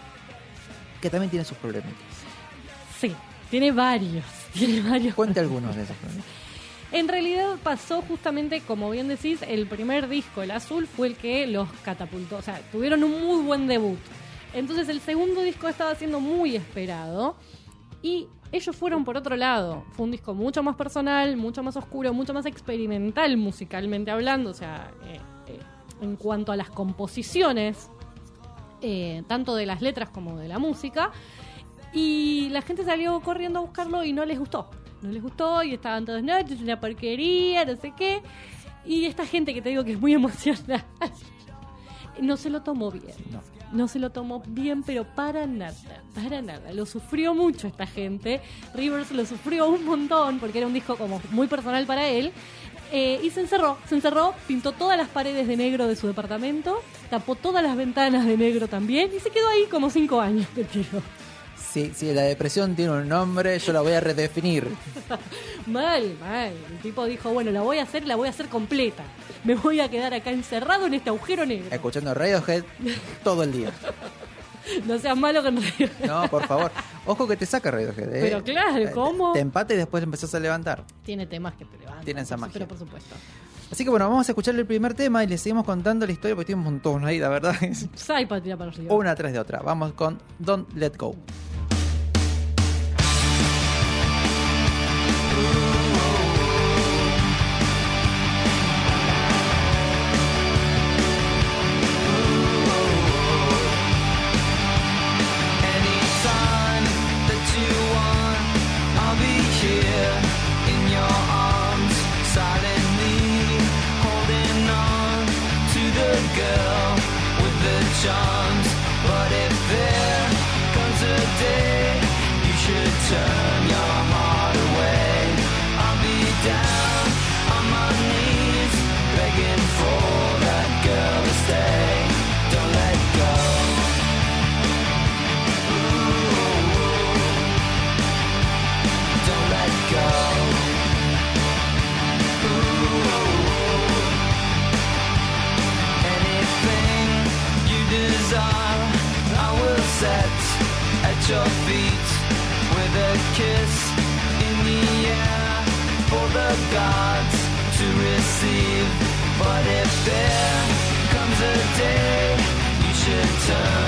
que también tiene sus problemitas. Sí. Tiene varios. [LAUGHS] Tiene varios. Cuente algunos de esos problemas. En realidad pasó justamente, como bien decís, el primer disco, el azul, fue el que los catapultó. O sea, tuvieron un muy buen debut. Entonces el segundo disco estaba siendo muy esperado. Y ellos fueron por otro lado. Fue un disco mucho más personal, mucho más oscuro, mucho más experimental musicalmente hablando. O sea, eh, eh, en cuanto a las composiciones, eh, tanto de las letras como de la música. Y la gente salió corriendo a buscarlo y no les gustó. No les gustó y estaban todos, no, es una porquería, no sé qué. Y esta gente que te digo que es muy [LAUGHS] emocional, no se lo tomó bien. No. No se lo tomó bien, pero para nada, para nada. Lo sufrió mucho esta gente. Rivers lo sufrió un montón porque era un disco como muy personal para él. Eh, y se encerró, se encerró, pintó todas las paredes de negro de su departamento, tapó todas las ventanas de negro también y se quedó ahí como cinco años, te tiro. Si, si la depresión tiene un nombre, yo la voy a redefinir. [LAUGHS] Mal, mal. El tipo dijo, bueno, la voy a hacer, la voy a hacer completa. Me voy a quedar acá encerrado en este agujero negro. Escuchando Radiohead todo el día. [LAUGHS] No seas malo con Radiohead. No, por favor. Ojo que te saca Radiohead. ¿eh? Pero claro, ¿cómo? Te empate y después empezás a levantar. Tiene temas que te levantan. Tienen esa magia. Pero por supuesto. Así que bueno, vamos a escuchar el primer tema y le seguimos contando la historia porque tiene un montón ahí, la verdad. [LAUGHS] es Sai para tirar para arriba. Una tras de otra. Vamos con Don't Let Go. Your feet with a kiss in the air for the gods to receive. But if there comes a day you should turn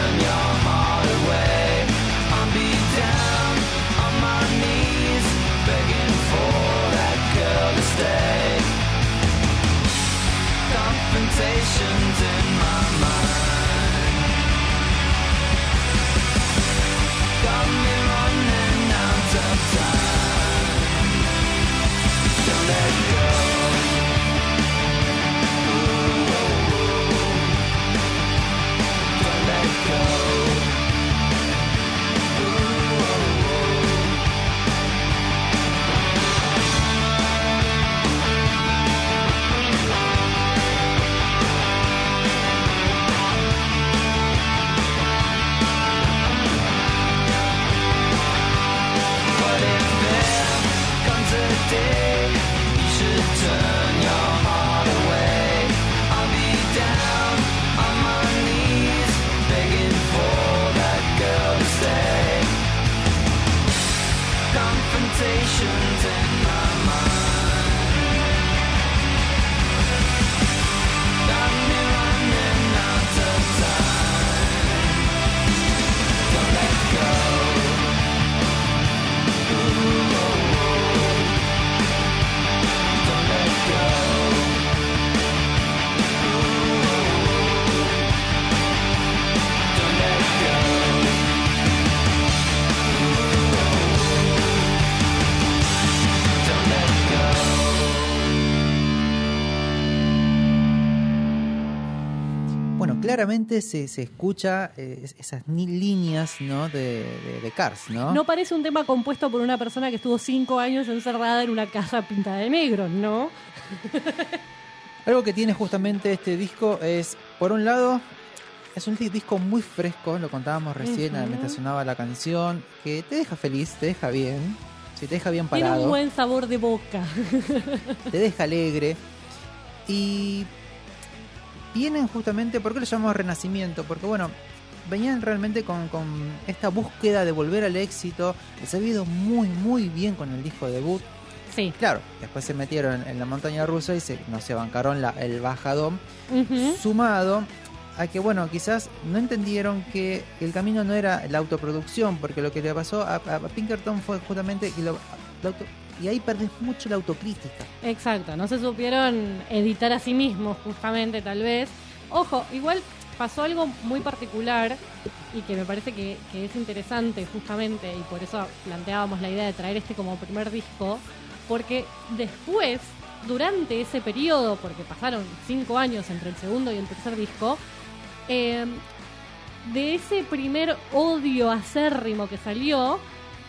claramente se, se escucha eh, es- esas ni- líneas ¿no? de, de- de Cars, ¿no? No parece un tema compuesto por una persona que estuvo cinco años encerrada en una casa pintada de negro, ¿no? [LAUGHS] Algo que tiene justamente este disco es, por un lado, es un di- disco muy fresco, lo contábamos recién Ujú. mientras sonaba la canción, que te deja feliz, te deja bien, si te deja bien Tiene un parado, buen sabor de boca. te deja alegre y vienen justamente, ¿por qué lo llamamos renacimiento? Porque bueno, venían realmente con, con esta búsqueda de volver al éxito, les ha ido muy muy bien con el disco debut, Sí. claro, después se metieron en la montaña rusa y se, no se bancaron la- el bajadón, sumado a que, bueno, quizás no entendieron que el camino no era la autoproducción, porque lo que le pasó a, a Pinkerton fue justamente que lo- la auto- y ahí perdés mucho la autocrítica. Exacto, no se supieron editar a sí mismos, justamente, tal vez. Ojo, igual pasó algo muy particular y que me parece que, es interesante, justamente, y por eso planteábamos la idea de traer este como primer disco, porque después, durante ese periodo, porque pasaron cinco años entre el segundo y el tercer disco, eh, de ese primer odio acérrimo que salió,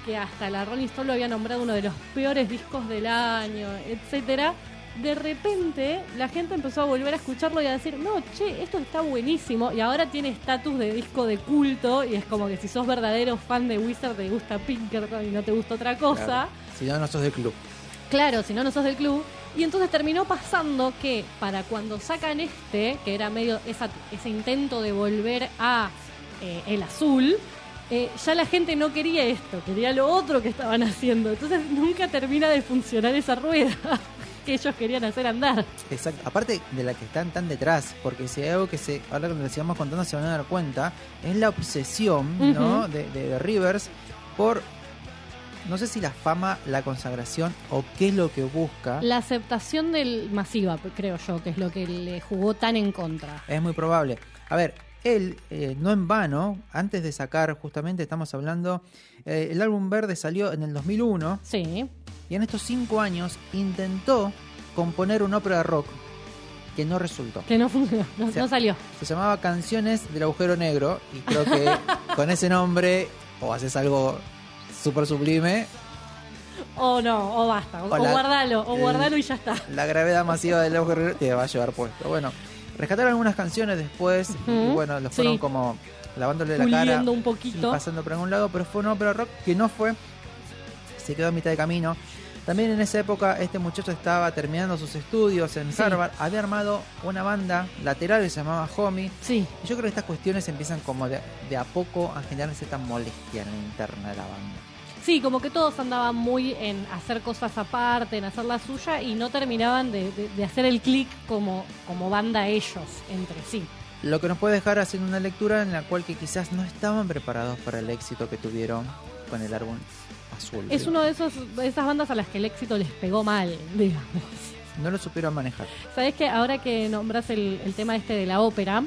que hasta la Rolling Stone lo había nombrado uno de los peores discos del año, etcétera, de repente la gente empezó a volver a escucharlo y a decir, no, che, esto está buenísimo, y ahora tiene estatus de disco de culto, y es como que si sos verdadero fan de Wizard te gusta Pinkerton y no te gusta otra cosa. Claro. Si no, no sos del club. Claro, si no, no sos del club. Y entonces terminó pasando que para cuando sacan este, que era medio esa- ese intento de volver a eh, el azul, eh, ya la gente no quería esto, quería lo otro que estaban haciendo. Entonces nunca termina de funcionar esa rueda [LAUGHS] que ellos querían hacer andar. Exacto. Aparte de la que están tan detrás, porque si hay algo que se, ahora que les sigamos contando se van a dar cuenta, es la obsesión de, de- de Rivers por, no sé si la fama, la consagración o qué es lo que busca. La aceptación del masiva, creo yo, que es lo que le jugó tan en contra. Es muy probable. A ver, él, eh, no en vano, antes de sacar, justamente estamos hablando, eh, el álbum verde salió en el 2001 Sí, y en estos cinco años intentó componer una ópera de rock que no resultó. que no funcionó, no, O sea, no salió. Se llamaba Canciones del Agujero Negro y creo que [LAUGHS] con ese nombre o haces algo súper sublime, O no, o basta, o, O la- o guardalo, o el- guardalo y ya está. la gravedad masiva del agujero negro te va a llevar puesto. Bueno, rescataron algunas canciones después y bueno, los fueron sí. como lavándole la cara Puliendo un y poquito. pasando por algún lado, pero fue una ópera rock que no fue, se quedó a mitad de camino. También en esa época este muchacho estaba terminando sus estudios en Sí. Harvard, había armado una banda lateral que se llamaba Homie. Sí, Y yo creo que estas cuestiones empiezan como de, de a poco a generar cierta molestia en la interna de la banda. Sí, como que todos andaban muy en hacer cosas aparte, en hacer la suya y no terminaban de, de- de hacer el clic como, como banda ellos entre sí. Lo que nos puede dejar haciendo una lectura en la cual que quizás no estaban preparados para el éxito que tuvieron con el álbum azul. Es uno de esos de esas bandas a las que el éxito les pegó mal, [LAUGHS] digamos. No lo supieron manejar. Sabes que ahora que nombras el, el tema este de la ópera,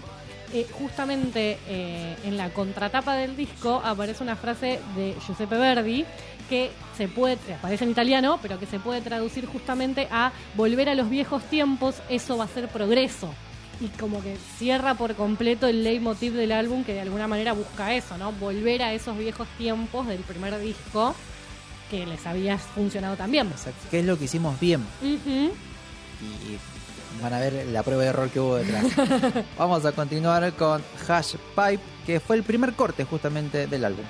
eh, justamente eh, en la contratapa del disco aparece una frase de Giuseppe Verdi que se puede, aparece en italiano, pero que se puede traducir justamente a volver a los viejos tiempos, eso va a ser progreso. Y como que cierra por completo el leitmotiv del álbum que de alguna manera busca eso, ¿no? Volver a esos viejos tiempos del primer disco que les había funcionado también. O sea, ¿qué es lo que hicimos bien? Y van a ver la prueba de error que hubo detrás. [LAUGHS] Vamos a continuar con Hash Pipe, que fue el primer corte justamente del álbum.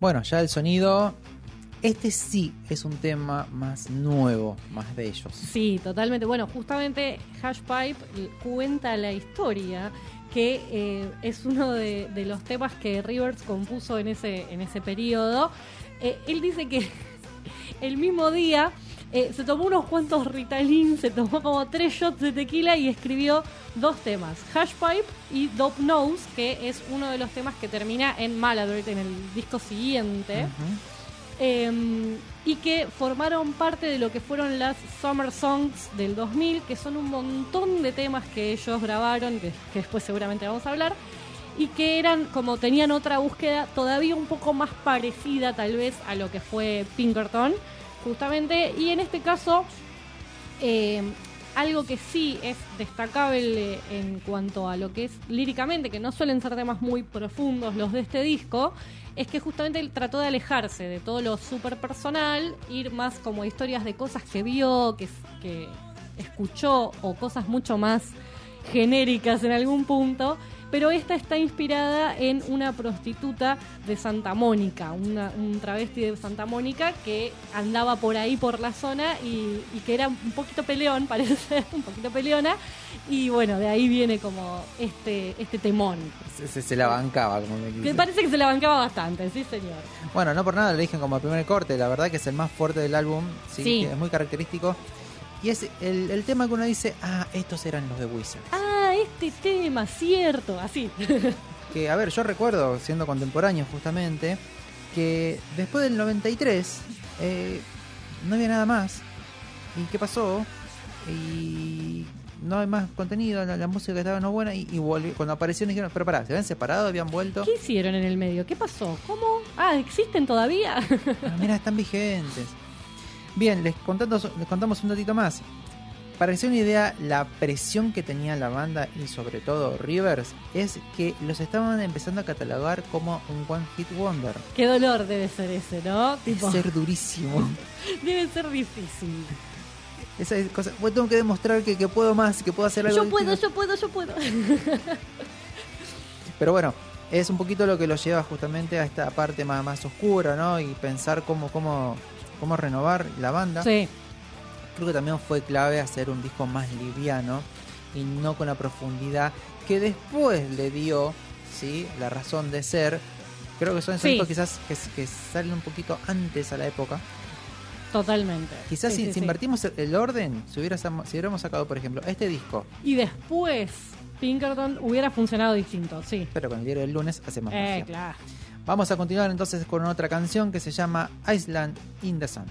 Bueno, ya el sonido. Este sí es un tema más nuevo, más de ellos. Sí, totalmente. Bueno, justamente Hashpipe cuenta la historia que eh, es uno de, los temas que Rivers compuso en ese, en ese periodo. Eh, él dice que [LAUGHS] el mismo día eh, se tomó unos cuantos Ritalin, se tomó como tres shots de tequila y escribió dos temas, Hashpipe y Dope Nose, que es uno de los temas que termina en Maladroit en el disco siguiente. Eh, y que formaron parte de lo que fueron las Summer Songs del 2000, que son un montón de temas que ellos grabaron, que, que después seguramente vamos a hablar, y que eran como tenían otra búsqueda todavía un poco más parecida tal vez a lo que fue Pinkerton, justamente, y en este caso eh, algo que sí es destacable en cuanto a lo que es líricamente, que no suelen ser temas muy profundos los de este disco, es que justamente él trató de alejarse de todo lo súper personal, ir más como historias de cosas que vio, que, que escuchó o cosas mucho más genéricas en algún punto. Pero esta está inspirada en una prostituta de Santa Mónica, una- un travesti de Santa Mónica que andaba por ahí por la zona y, y que era un poquito peleón, [LAUGHS] parece un poquito peleona. Y bueno, de ahí viene como este, este temón. Se, se- se la bancaba, como me Que parece que se la bancaba bastante, sí señor. Bueno, no por nada lo eligen como el primer corte, la verdad que es el más fuerte del álbum, sí, es muy característico. Y es el, el tema que uno dice, ah, estos eran los de Wizard. Ah, este tema, cierto, así. [LAUGHS] Que, a ver, yo recuerdo, siendo contemporáneo justamente, que después del 93 eh, no había nada más. ¿Y qué pasó? Y no hay más contenido, la, la música estaba no buena y, y volvió- cuando aparecieron dijeron, pero pará, se habían separado, habían vuelto. ¿Qué hicieron en el medio? ¿Qué pasó? ¿Cómo? Ah, ¿existen todavía? Ah, mira, están vigentes. Bien, les contamos, les contamos un datito más. Para que se una idea, la presión que tenía la banda y sobre todo Rivers es que los estaban empezando a catalogar como un One Hit Wonder. Qué dolor debe ser ese, ¿no? Debe Tipo, ser durísimo. [LAUGHS] debe ser difícil. Esa es cosa. Bueno, tengo que demostrar que, que puedo más, que puedo hacer algo. Yo puedo, yo puedo, yo puedo. [LAUGHS] Pero bueno, es un poquito lo que lo lleva justamente a esta parte más, más oscura, ¿no? Y pensar cómo, cómo, cómo renovar la banda. Sí, creo que también fue clave hacer un disco más liviano y no con la profundidad que después le dio sí la razón de ser creo que son esos Sí. discos quizás que, que salen un poquito antes a la época totalmente. quizás Sí, si, invertimos el, orden si, hubiera, si hubiéramos sacado por ejemplo este disco Y después, Pinkerton hubiera funcionado distinto, sí. pero con el diario del lunes hacemos Eh, magia. claro. vamos a continuar entonces con otra canción que se llama Island in the Sun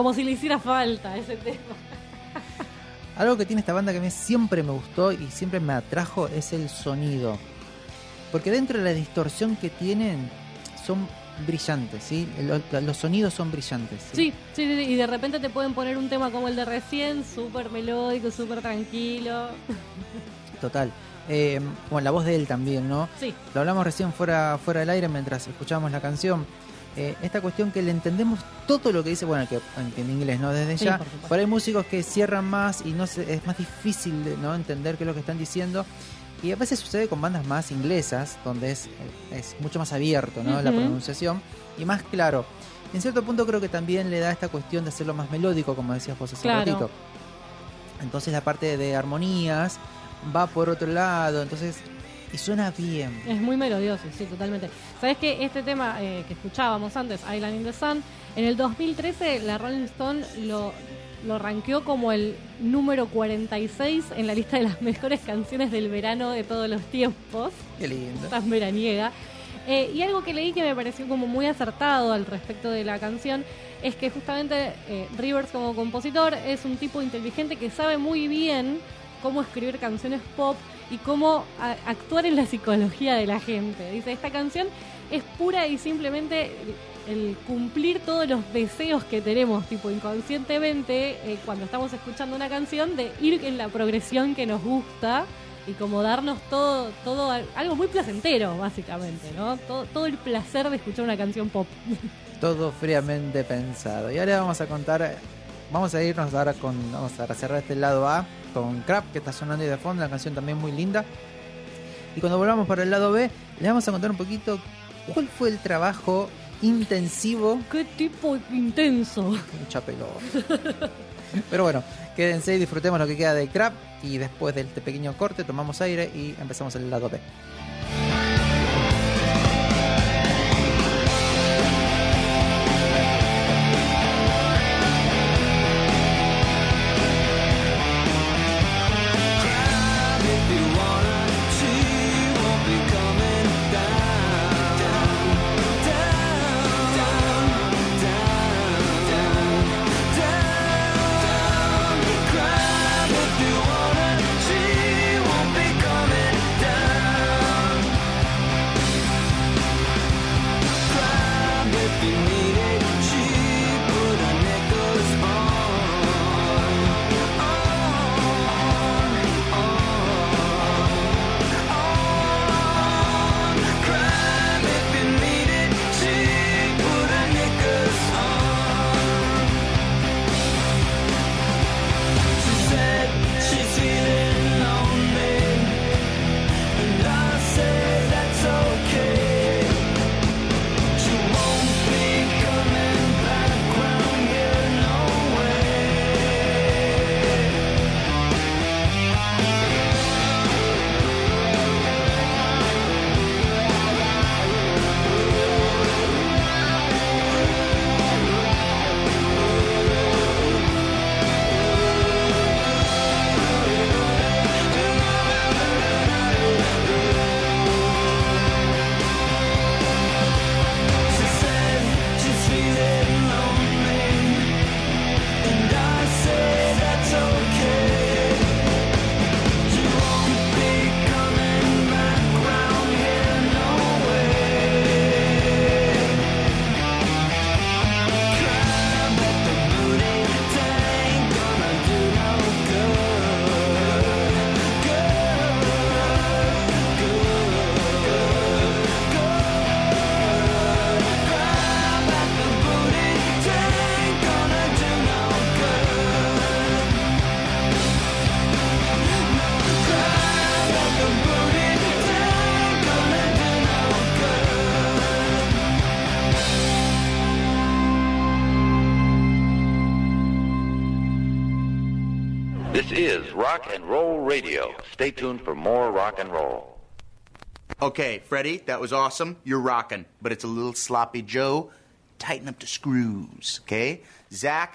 Como si le hiciera falta ese tema. Algo que tiene esta banda que a mí siempre me gustó y siempre me atrajo es el sonido. Porque dentro de la distorsión que tienen son brillantes, ¿sí? Lo- los sonidos son brillantes. Sí, sí, sí, sí, y de repente te pueden poner un tema como el de recién, súper melódico, súper tranquilo. Total. Eh, bueno, la voz de él también, ¿no? Sí, Lo hablamos recién fuera, fuera del aire mientras escuchábamos la canción. Eh, esta cuestión que le entendemos todo lo que dice, bueno, que en inglés, ¿no? Desde Sí, ya. por. Pero hay músicos que cierran más y no se- es más difícil de, ¿no? entender qué es lo que están diciendo. Y a veces sucede con bandas más inglesas, donde es, es mucho más abierto, ¿no? La pronunciación y más claro. En cierto punto creo que también le da esta cuestión de hacerlo más melódico, como decías vos hace Claro. ratito. Entonces la parte de armonías va por otro lado, entonces y suena bien. es muy melodioso, sí, totalmente. Sabes que este tema eh, que escuchábamos antes, Island in the Sun, en el 2013 la Rolling Stone lo, lo rankeó como el número 46 en la lista de las mejores canciones del verano de todos los tiempos. Qué lindo. tan veraniega. Eh, y algo que leí que me pareció como muy acertado al respecto de la canción es que justamente eh, Rivers como compositor es un tipo inteligente que sabe muy bien cómo escribir canciones pop y cómo actuar en la psicología de la gente. Dice, esta canción es pura y simplemente el, cumplir todos los deseos que tenemos, tipo inconscientemente, eh, cuando estamos escuchando una canción, de ir en la progresión que nos gusta y como darnos todo, todo al- algo muy placentero, básicamente, ¿no? Todo el placer de escuchar una canción pop. [LAUGHS] Todo fríamente pensado. Y ahora vamos a contar, vamos a irnos ahora con, vamos a cerrar este lado A con Crap, que está sonando de fondo, una canción también muy linda. Y cuando volvamos para el lado B, le vamos a contar un poquito cuál fue el trabajo intensivo ¡Qué tipo intenso! Mucha pelota. Pero bueno, quédense y disfrutemos lo que queda de Crap. Y después de este pequeño corte, tomamos aire y empezamos el lado B. Radio. Stay tuned for more rock and roll. Okay, Freddie, that was awesome. You're rocking, but it's a little sloppy Joe. Tighten up the screws, okay? Zach,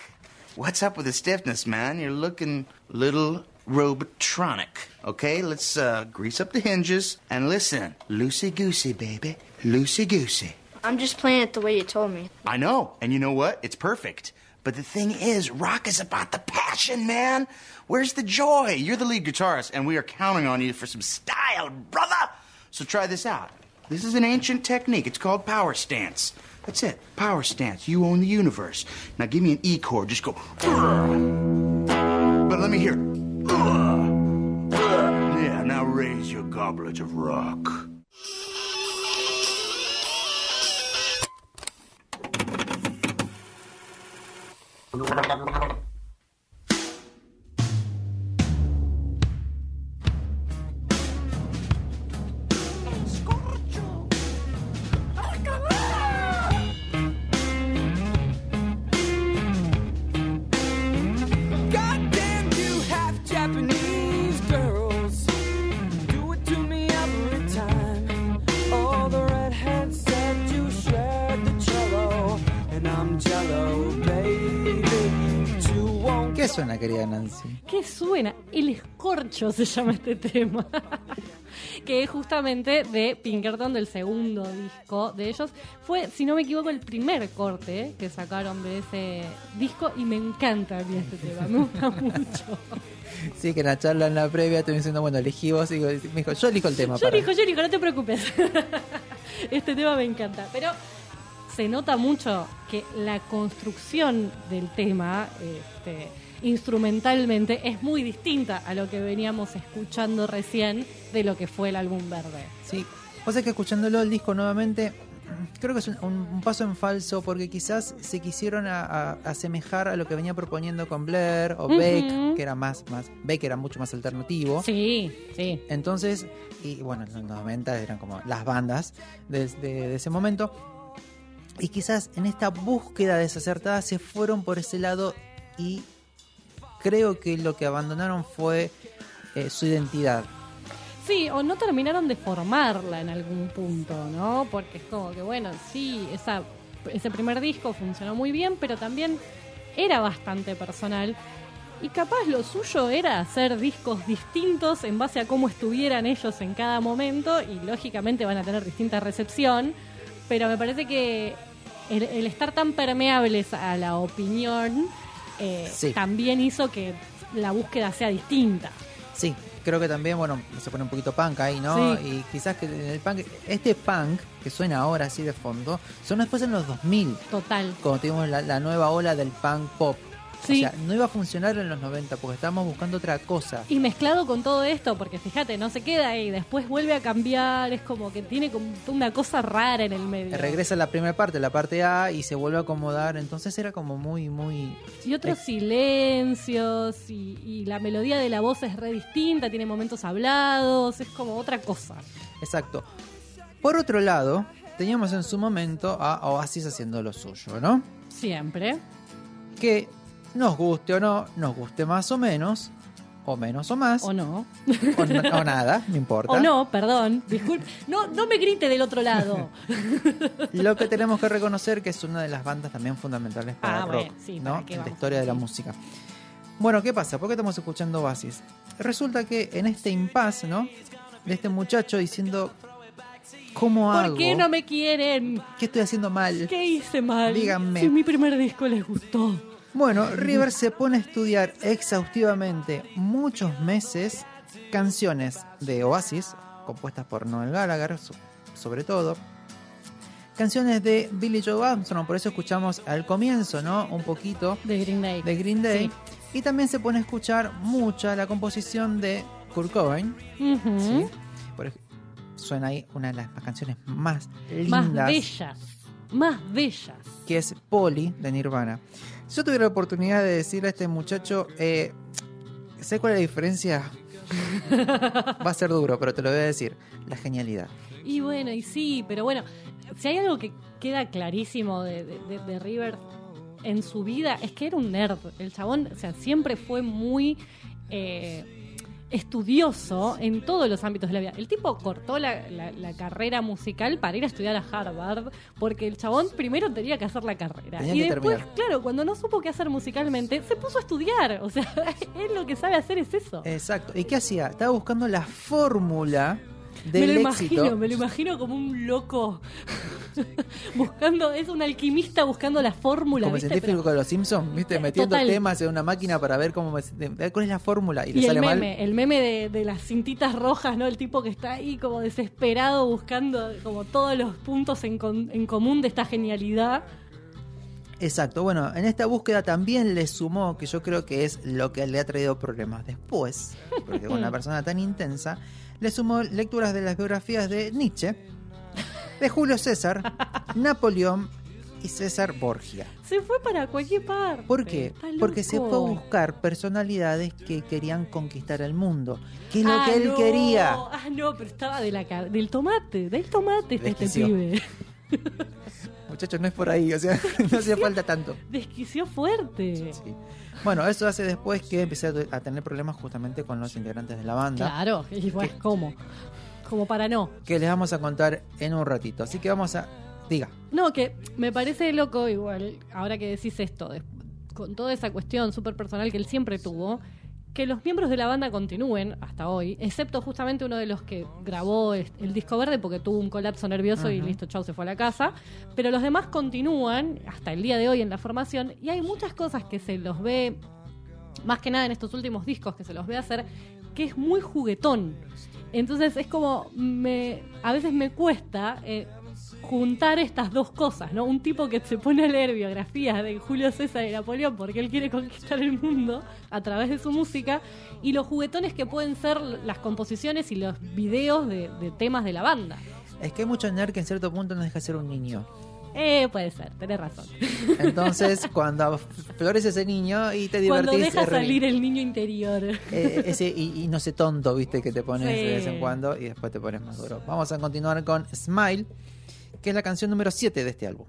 what's up with the stiffness, man? You're looking a little robotronic, okay? Let's uh, grease up the hinges and listen. Loosey goosey, baby. Loosey goosey. I'm just playing it the way you told me. I know, and you know what? It's perfect. But the thing is, rock is about the passion, man. Where's the joy? You're the lead guitarist, and we are counting on you for some style, brother. So try this out. This is an ancient technique. It's called power stance. That's it. Power stance. You own the universe. Now give me an E chord. Just go. But let me hear. Yeah, now raise your goblet of rock. Querida Nancy? ¿Qué suena? El escorcho se llama este tema. [LAUGHS] que es justamente de Pinkerton, del segundo disco de ellos. Fue, si no me equivoco, el primer corte que sacaron de ese disco y me encanta a mí este tema, me gusta [LAUGHS] mucho. Sí, que en la charla en la previa estoy diciendo, bueno, elegí vos y me dijo, yo elijo el tema. Yo para- elijo, yo elijo, no te preocupes. [LAUGHS] este tema me encanta. Pero se nota mucho que la construcción del tema, este, instrumentalmente, es muy distinta a lo que veníamos escuchando recién de lo que fue el álbum verde. Sí, o sea que escuchándolo el disco nuevamente, creo que es un, paso en falso porque quizás se quisieron a- a- asemejar a lo que venía proponiendo con Blair o Ujú. Beck, que era más, más, Beck era mucho más alternativo. Sí, sí. Entonces, y bueno, en los 90 eran como las bandas desde de ese momento. Y quizás en esta búsqueda desacertada se fueron por ese lado y creo que lo que abandonaron fue eh, su identidad. Sí, o no terminaron de formarla en algún punto, ¿no? Porque es como que, bueno, sí, esa, ese primer disco funcionó muy bien, pero también era bastante personal. Y capaz lo suyo era hacer discos distintos en base a cómo estuvieran ellos en cada momento y lógicamente van a tener distinta recepción, pero me parece que el, el estar tan permeables a la opinión eh, Sí. también hizo que la búsqueda sea distinta. Sí, creo que también, bueno, se pone un poquito punk ahí, ¿no? Sí. Y quizás que en el punk, este punk que suena ahora así de fondo, son después en los 2000, Total. cuando tuvimos la, la nueva ola del punk pop. Sí. O sea, no iba a funcionar en los 90 porque estábamos buscando otra cosa. Y mezclado con todo esto, porque fíjate, no se queda ahí, después vuelve a cambiar, es como que tiene como una cosa rara en el medio. Regresa la primera parte, la parte A, y se vuelve a acomodar. Entonces era como muy, muy. Y otros silencios, y, y la melodía de la voz es re distinta, tiene momentos hablados, es como otra cosa. Exacto. Por otro lado, teníamos en su momento a Oasis haciendo lo suyo, ¿no? Siempre. Que nos guste o no, nos guste más o menos, o menos o más, O no. o, nada, no importa. O no, perdón, disculpe. No, no me grite del otro lado. [LAUGHS] Lo que tenemos que reconocer que es una de las bandas también fundamentales para Ah, el rock, bueno, sí, ¿no? ¿para qué en la historia de la música. Bueno, ¿qué pasa? ¿Por qué estamos escuchando Oasis? Resulta que en este impasse, ¿no? De este muchacho diciendo, ¿cómo hago? ¿Por qué no me quieren? ¿Qué estoy haciendo mal? ¿Qué hice mal? Díganme. Si mi primer disco les gustó. Bueno, River se pone a estudiar exhaustivamente muchos meses canciones de Oasis, compuestas por Noel Gallagher, so- sobre todo. Canciones de Billy Joe Armstrong, por eso escuchamos al comienzo, ¿no? Un poquito De Green Day. de Green Day. Y también se pone a escuchar mucha la composición de Kurt Cobain. ¿sí? Por suena ahí una de las canciones más Más lindas bellas. Más bellas. que es Polly de Nirvana. Si yo tuviera la oportunidad de decirle a este muchacho, eh, ¿sé cuál es la diferencia? [LAUGHS] Va a ser duro, pero te lo voy a decir. La genialidad. Y bueno, y sí, pero bueno, si hay algo que queda clarísimo de, de- River en su vida, es que era un nerd. El chabón, o sea, siempre fue muy eh, estudioso en todos los ámbitos de la vida. El tipo cortó la, la- la carrera musical para ir a estudiar a Harvard, porque el chabón primero tenía que hacer la carrera. Tenía y después, terminar. claro, cuando no supo qué hacer musicalmente, se puso a estudiar. O sea, [LAUGHS] él lo que sabe hacer es eso. Exacto. ¿Y qué hacía? Estaba buscando la fórmula me lo éxito. imagino, me lo imagino como un loco [LAUGHS] buscando, es un alquimista buscando la fórmula, Como el científico con los Simpsons, ¿viste? Eh, Metiendo total. temas en una máquina para ver cómo cuál es la fórmula y, le y el sale mal. meme, el meme de, de las cintitas rojas, ¿no? El tipo que está ahí como desesperado buscando como todos los puntos en, con- en común de esta genialidad. Exacto, bueno, en esta búsqueda también le sumó, que yo creo que es lo que le ha traído problemas después, porque con una [LAUGHS] persona tan intensa, le sumó lecturas de las biografías de Nietzsche, de Julio César, [LAUGHS] Napoleón y César Borgia. Se fue para cualquier parte. ¿Por qué? Porque se fue a buscar personalidades que querían conquistar el mundo, que es lo Ah, que él no. quería. Ah, no, pero estaba de la del tomate, del tomate está este pibe. [LAUGHS] Muchachos, no es por ahí, o sea, [LAUGHS] no hacía falta tanto. Desquició fuerte. Sí. Bueno, eso hace después que empecé a tener problemas justamente con los integrantes de la banda. Claro, y bueno, ¿cómo? Como para no. que les vamos a contar en un ratito. Así que vamos a. Diga. No, que me parece loco igual, ahora que decís esto, de- con toda esa cuestión súper personal que él siempre tuvo, que los miembros de la banda continúen hasta hoy, excepto justamente uno de los que grabó el disco verde porque tuvo un colapso nervioso y listo, chau, se fue a la casa, pero los demás continúan hasta el día de hoy en la formación y hay muchas cosas que se los ve, más que nada en estos últimos discos que se los ve hacer, que es muy juguetón. Entonces es como, me, a veces me cuesta eh, juntar estas dos cosas, ¿no? Un tipo que se pone a leer biografías de Julio César y Napoleón porque él quiere conquistar el mundo a través de su música y los juguetones que pueden ser las composiciones y los videos de, de temas de la banda. Es que hay mucho nerd que en cierto punto no deja de ser un niño. Eh, puede ser, tenés razón. Entonces, [LAUGHS] cuando florece ese niño y te Cuando divertís. deja es re- salir el niño interior. eh, ese y, y no sé tonto, viste, que te pones Sí. de vez en cuando y después te pones más duro. Vamos a continuar con Smile, que es la canción número 7 de este álbum.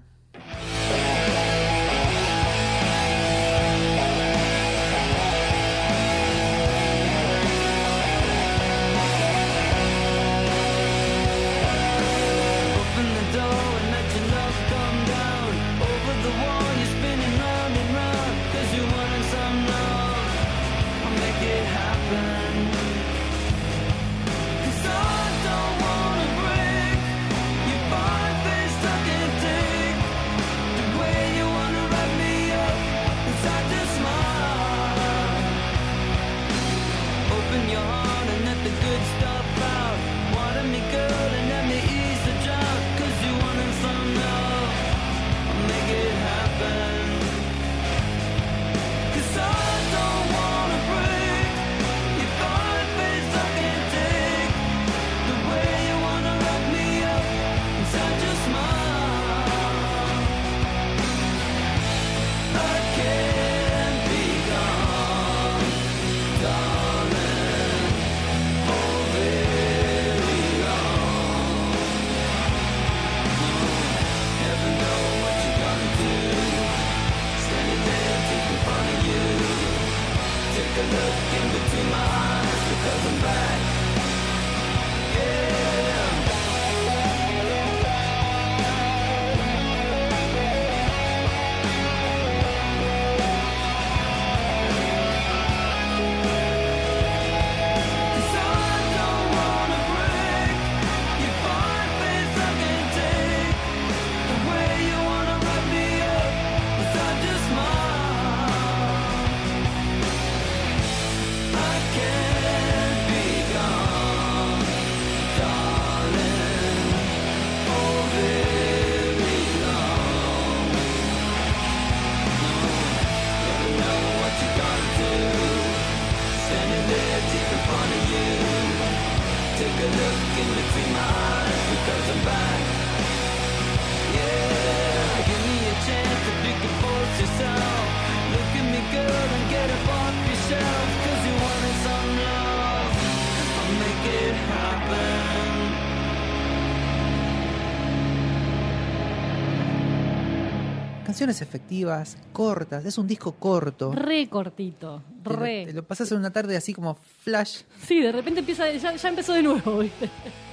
Canciones efectivas, cortas, es un disco corto. Re cortito, Te lo- re. Te lo pasas en una tarde así como flash Sí, de repente empieza, ya, ya empezó de nuevo, ¿viste?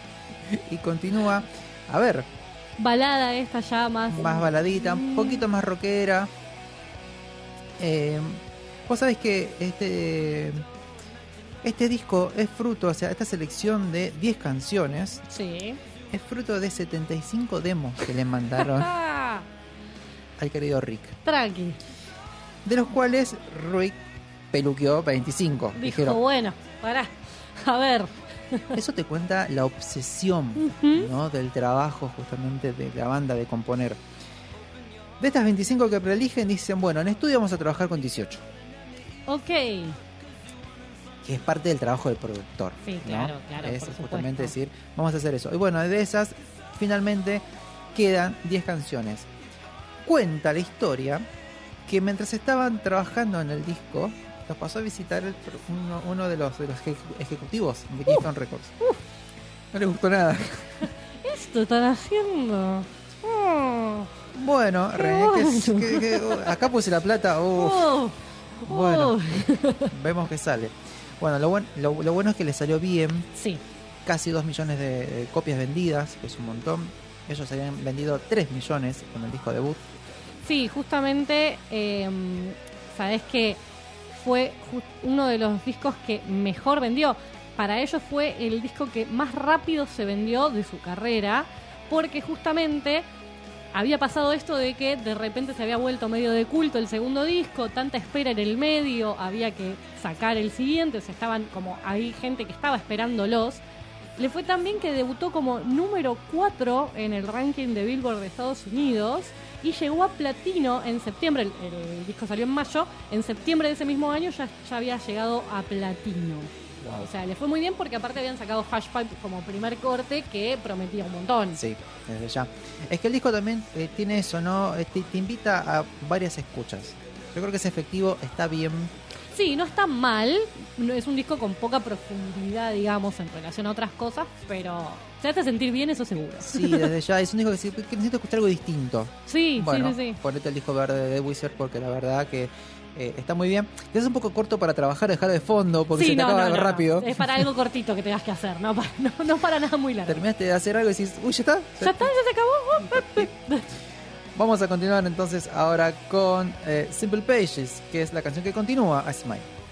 [LAUGHS] y continúa. A ver, Balada esta ya más. más baladita, un poquito más rockera. Eh, Vos sabés que este Este disco es fruto, o sea, esta selección de 10 canciones Sí. es fruto de 75 demos que le mandaron [LAUGHS] al querido Rick. tranqui. De los cuales Rick peluqueó 25. Dijo, Dijeron, bueno, pará. A ver. [LAUGHS] eso te cuenta la obsesión ¿no? del trabajo justamente de la banda de componer. De estas 25 que preeligen, dicen, bueno, en estudio vamos a trabajar con 18. Ok. que es parte del trabajo del productor. Sí, ¿no? claro, claro, Es justamente decir, vamos a hacer eso. Y bueno, de esas, finalmente quedan 10 canciones. Cuenta la historia que mientras estaban trabajando en el disco, los pasó a visitar el uno, uno de los, de los eje- ejecutivos de Keystone Records. No le gustó nada. [LAUGHS] Esto están haciendo. Oh, Bueno, René, que- que- que- acá puse la plata. [LAUGHS] uf. oh, Bueno. oh. Vemos que sale. Bueno, lo, buen- lo- lo bueno es que le salió bien. Sí. Casi 2 millones de, de copias vendidas, que es un montón. Ellos habían vendido 3 millones con el disco debut. Sí, justamente, eh, sabes que fue uno de los discos que mejor vendió. Para ellos fue el disco que más rápido se vendió de su carrera, porque justamente había pasado esto de que de repente se había vuelto medio de culto el segundo disco, tanta espera en el medio, había que sacar el siguiente, o sea, estaban como hay gente que estaba esperándolos. Le fue tan bien que debutó como número 4 en el ranking de Billboard de Estados Unidos y llegó a platino en septiembre. El, el disco salió en mayo. En septiembre de ese mismo año ya, ya había llegado a platino. O sea, le fue muy bien porque aparte habían sacado Hashpipe como primer corte que prometía un montón. Sí, desde ya. Es que el disco también eh, tiene eso, ¿no? Te, te invita a varias escuchas. Yo creo que es efectivo, está bien. Sí, no está mal. Es un disco con poca profundidad, digamos, en relación a otras cosas, pero se hace sentir bien, eso seguro. Sí, desde ya. Es un disco que, que necesito escuchar algo distinto. Sí, Bueno, sí, sí, sí. ponete el disco verde de Wizard porque la verdad que eh, está muy bien. Es un poco corto para trabajar, dejar de fondo porque Sí, se te no, acaba no, no, rápido. Es para algo cortito que tengas que hacer, no para, [LAUGHS] no, no para nada muy largo. Terminaste de hacer algo y decís, uy, ya está. Ya está, ya se acabó. [LAUGHS] Vamos a continuar entonces ahora con eh, Simple Pages, que es la canción que continúa a Smile.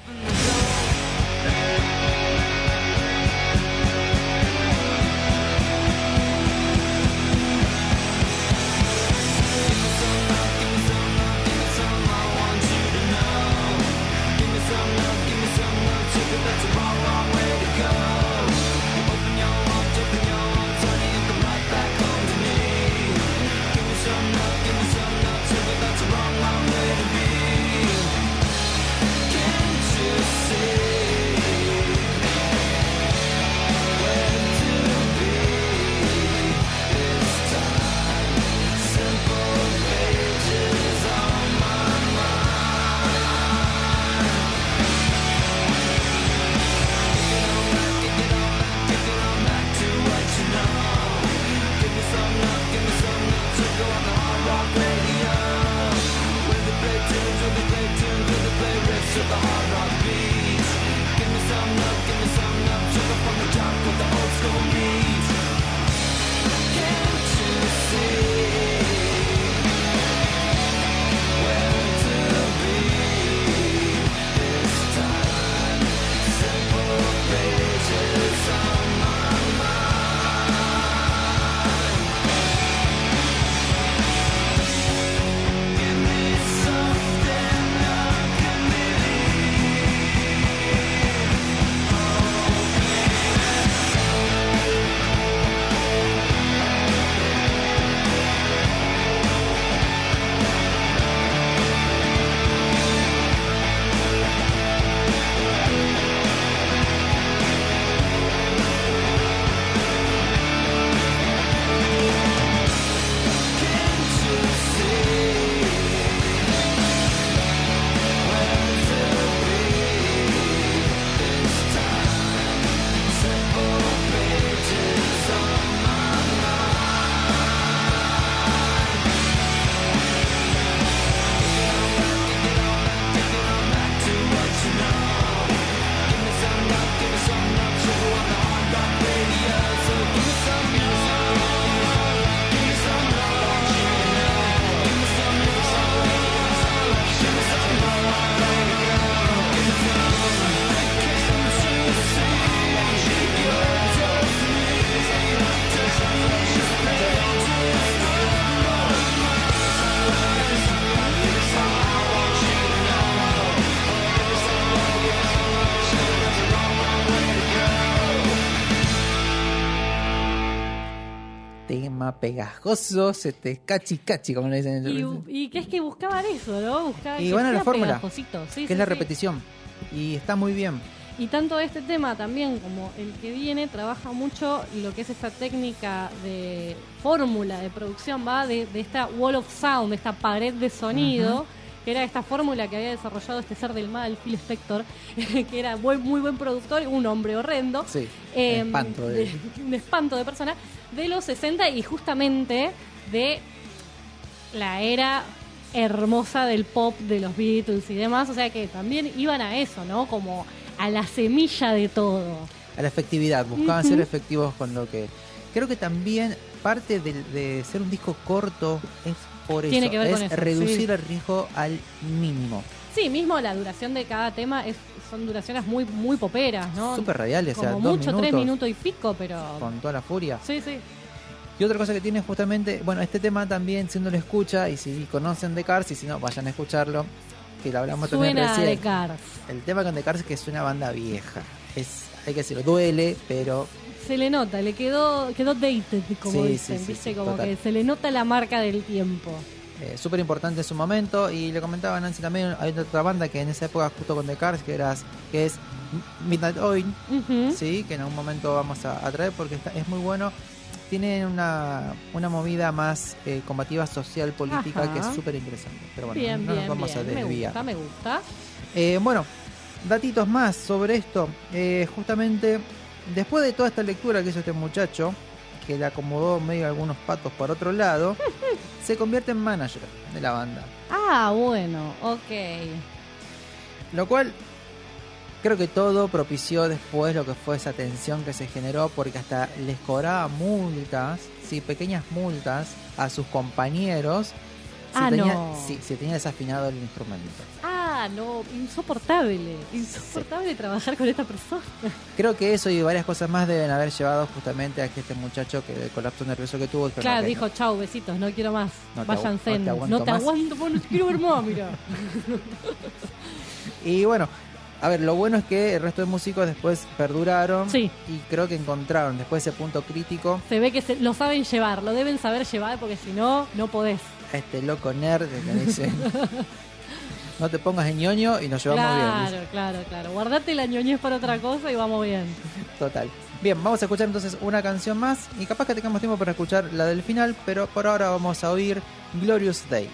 Tema pegajoso, se te cachi cachi, como le dicen. Y, y que es que buscaban eso, ¿no? Buscaban Y que bueno, la fórmula. Sí, que sí, es la sí. repetición. Y está muy bien. Y tanto este tema también como el que viene trabaja mucho lo que es esta técnica de fórmula de producción, va de, de esta wall of sound, de esta pared de sonido, que era esta fórmula que había desarrollado este ser del mal, Phil Spector, [LAUGHS] que era muy buen productor, un hombre horrendo. Sí, eh, un espanto de- de- [LAUGHS] un espanto de persona de los 60 y justamente de la era hermosa del pop de los Beatles y demás, o sea que también iban a eso, ¿no? Como a la semilla de todo. a la efectividad, buscaban ser efectivos con lo que... Creo que también parte de, de ser un disco corto es por Tiene eso, que ver es con eso, reducir sí. el riesgo al mínimo. Sí, mismo la duración de cada tema es, son duraciones muy muy poperas, ¿no? Súper radiales, o sea, Como dos mucho, tres minutos. y pico, pero... Con toda la furia. Sí, sí. Y otra cosa que tiene justamente, bueno, este tema también, siendo lo escucha, y si conocen The Cars, y si no, vayan a escucharlo, que lo hablamos también Suena recién. de Cars. El tema con The Cars es que es una banda vieja. Es, hay que decirlo, duele, pero Se le nota, le quedó quedó dated, como Sí, dicen, sí, como total. que se le nota la marca del tiempo. eh, súper importante en su momento. Y le comentaba Nancy también, hay otra banda que en esa época, justo con The Cars, que, era, que es Midnight Oil, sí, que en algún momento vamos a, a traer porque está, es muy bueno. Tiene una, una movida más eh, combativa social, política, Ajá. que es súper interesante. Pero bueno, bien, no bien, nos vamos bien. a Me desviar. gusta, me gusta. Eh, bueno, datitos más sobre esto. Eh, justamente, después de toda esta lectura que hizo este muchacho, que le acomodó medio algunos patos por otro lado, [LAUGHS] se convierte en manager de la banda. Ah, bueno, ok. Lo cual creo que todo propició después lo que fue esa tensión que se generó, porque hasta les cobraba multas, sí, pequeñas multas a sus compañeros. Si Ah, tenía, no. sí, si tenía desafinado el instrumento. No, insoportable. Insoportable trabajar con esta persona. Creo que eso y varias cosas más deben haber llevado justamente a que este muchacho que el colapso nervioso que tuvo. dijo, Claro, "No, que dijo, chau, besitos, no quiero más. No Váyanse. no te aguanto no te más". aguanto, no quiero ver más, mira. no". [LAUGHS] Y bueno, a ver, lo bueno es que el resto de músicos después perduraron Sí. y creo que encontraron después ese punto crítico Se ve que se- lo saben llevar, lo deben saber llevar porque si no, no podés. a este loco nerd que dice [LAUGHS] no te pongas en ñoño y nos llevamos bien. Claro, claro, claro. Guardate la ñoñez para otra cosa y vamos bien. Total. Bien, vamos a escuchar entonces una canción más y capaz que tengamos tiempo para escuchar la del final, pero por ahora vamos a oír Glorious Day.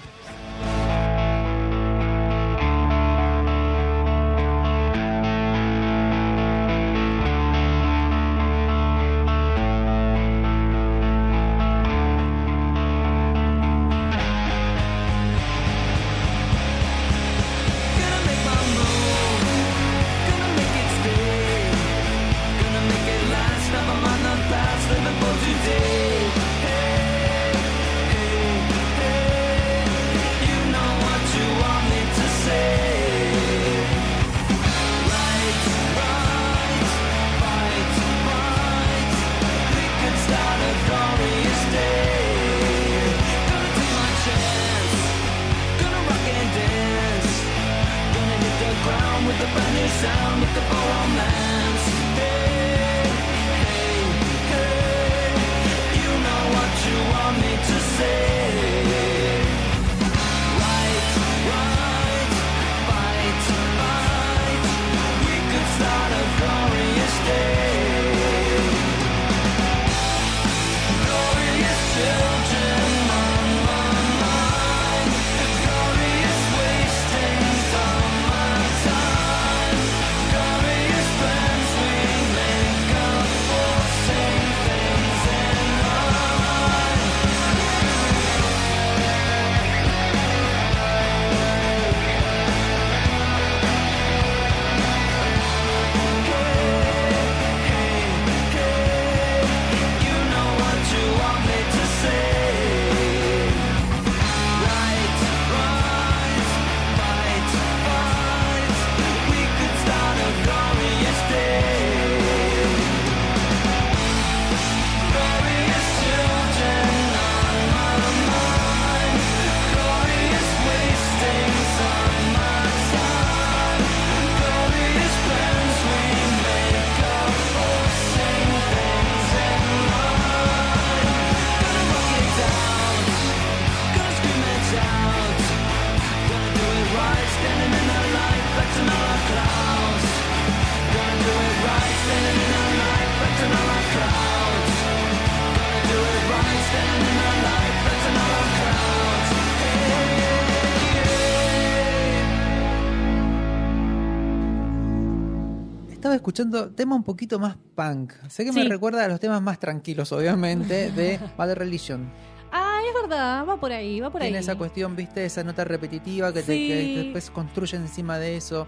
Escuchando tema un poquito más punk. Sé que me recuerda a los temas más tranquilos, obviamente, de [LAUGHS] Bad Religion. Ah, es verdad, va por ahí, va por ahí. Tiene esa cuestión, viste, esa nota repetitiva que, te, que después construye encima de eso.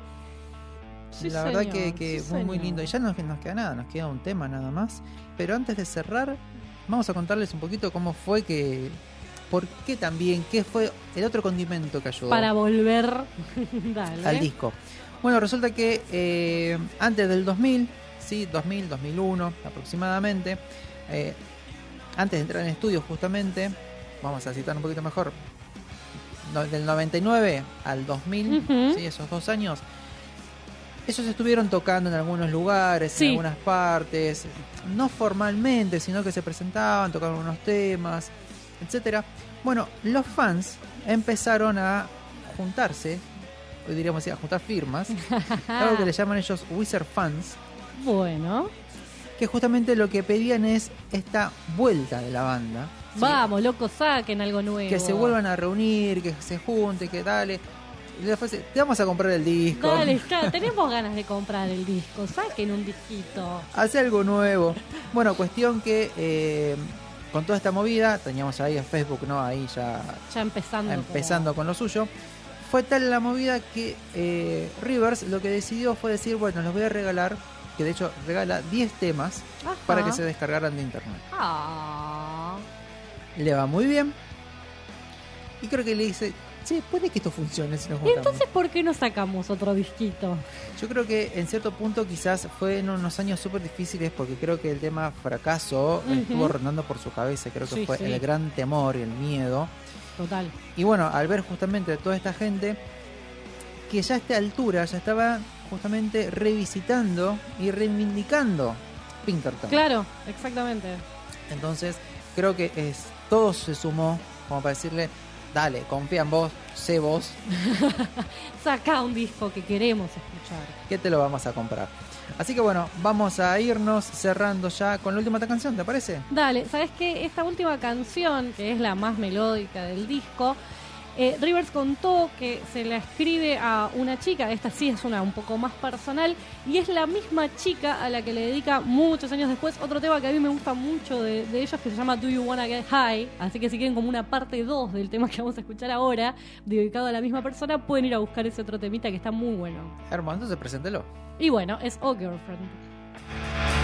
Sí, la verdad que, que muy, muy lindo. Y ya no nos queda nada, nos queda un tema nada más. Pero antes de cerrar, vamos a contarles un poquito cómo fue que. ¿Por qué también? ¿Qué fue el otro condimento que ayudó? Para volver. [LAUGHS] Dale. al disco. Bueno, resulta que eh, antes del 2000, sí, 2000, 2001 aproximadamente, eh, antes de entrar en estudio justamente, vamos a citar un poquito mejor, no- del 99 al 2000, Ujú. sí, esos dos años, ellos estuvieron tocando en algunos lugares, Sí. en algunas partes, no formalmente, sino que se presentaban, tocaban unos temas, etcétera. Bueno, los fans empezaron a juntarse, hoy diríamos así, a juntar firmas, [LAUGHS] algo que le llaman ellos Wizard Fans, Bueno, que justamente lo que pedían es esta vuelta de la banda. vamos, loco, saquen algo nuevo. Que se vuelvan a reunir, que se junten, que dale. Te vamos a comprar el disco. Dale, [LAUGHS] claro, tenemos ganas de comprar el disco. Saquen un disquito. Hace algo nuevo. Bueno, cuestión que eh, con toda esta movida, teníamos ahí en Facebook, ¿no? Ahí ya Ya empezando. empezando con lo suyo. Fue tal la movida que eh, Rivers lo que decidió fue decir, bueno, les voy a regalar, que de hecho regala 10 temas Ajá. para que se descargaran de internet. Ah. Le va muy bien. Y creo que le dice, sí, puede que esto funcione si nos ¿Y juntamos. entonces por qué no sacamos otro disquito? Yo creo que en cierto punto quizás fue en unos años súper difíciles porque creo que el tema fracaso estuvo rondando por su cabeza. Creo que Sí, fue sí. el gran temor y el miedo. Total. Y bueno, al ver justamente a toda esta gente que ya a esta altura ya estaba justamente revisitando y reivindicando Pinkerton. Claro, exactamente. Entonces, creo que es todo se sumó como para decirle, dale, confía en vos, sé vos, [LAUGHS] Saca un disco que queremos escuchar. que te lo vamos a comprar. Así que bueno, vamos a irnos cerrando ya con la última canción, ¿te parece? Dale, ¿sabes qué? Esta última canción, que es la más melódica del disco, eh, Rivers contó que se la escribe a una chica, esta sí es una un poco más personal, y es la misma chica a la que le dedica muchos años después otro tema que a mí me gusta mucho de, de ellos, que se llama Do You Wanna Get High, así que si quieren como una parte 2 del tema que vamos a escuchar ahora, dedicado a la misma persona, pueden ir a buscar ese otro temita que está muy bueno. Hermano, entonces preséntelo. Y bueno, es Oh Girlfriend.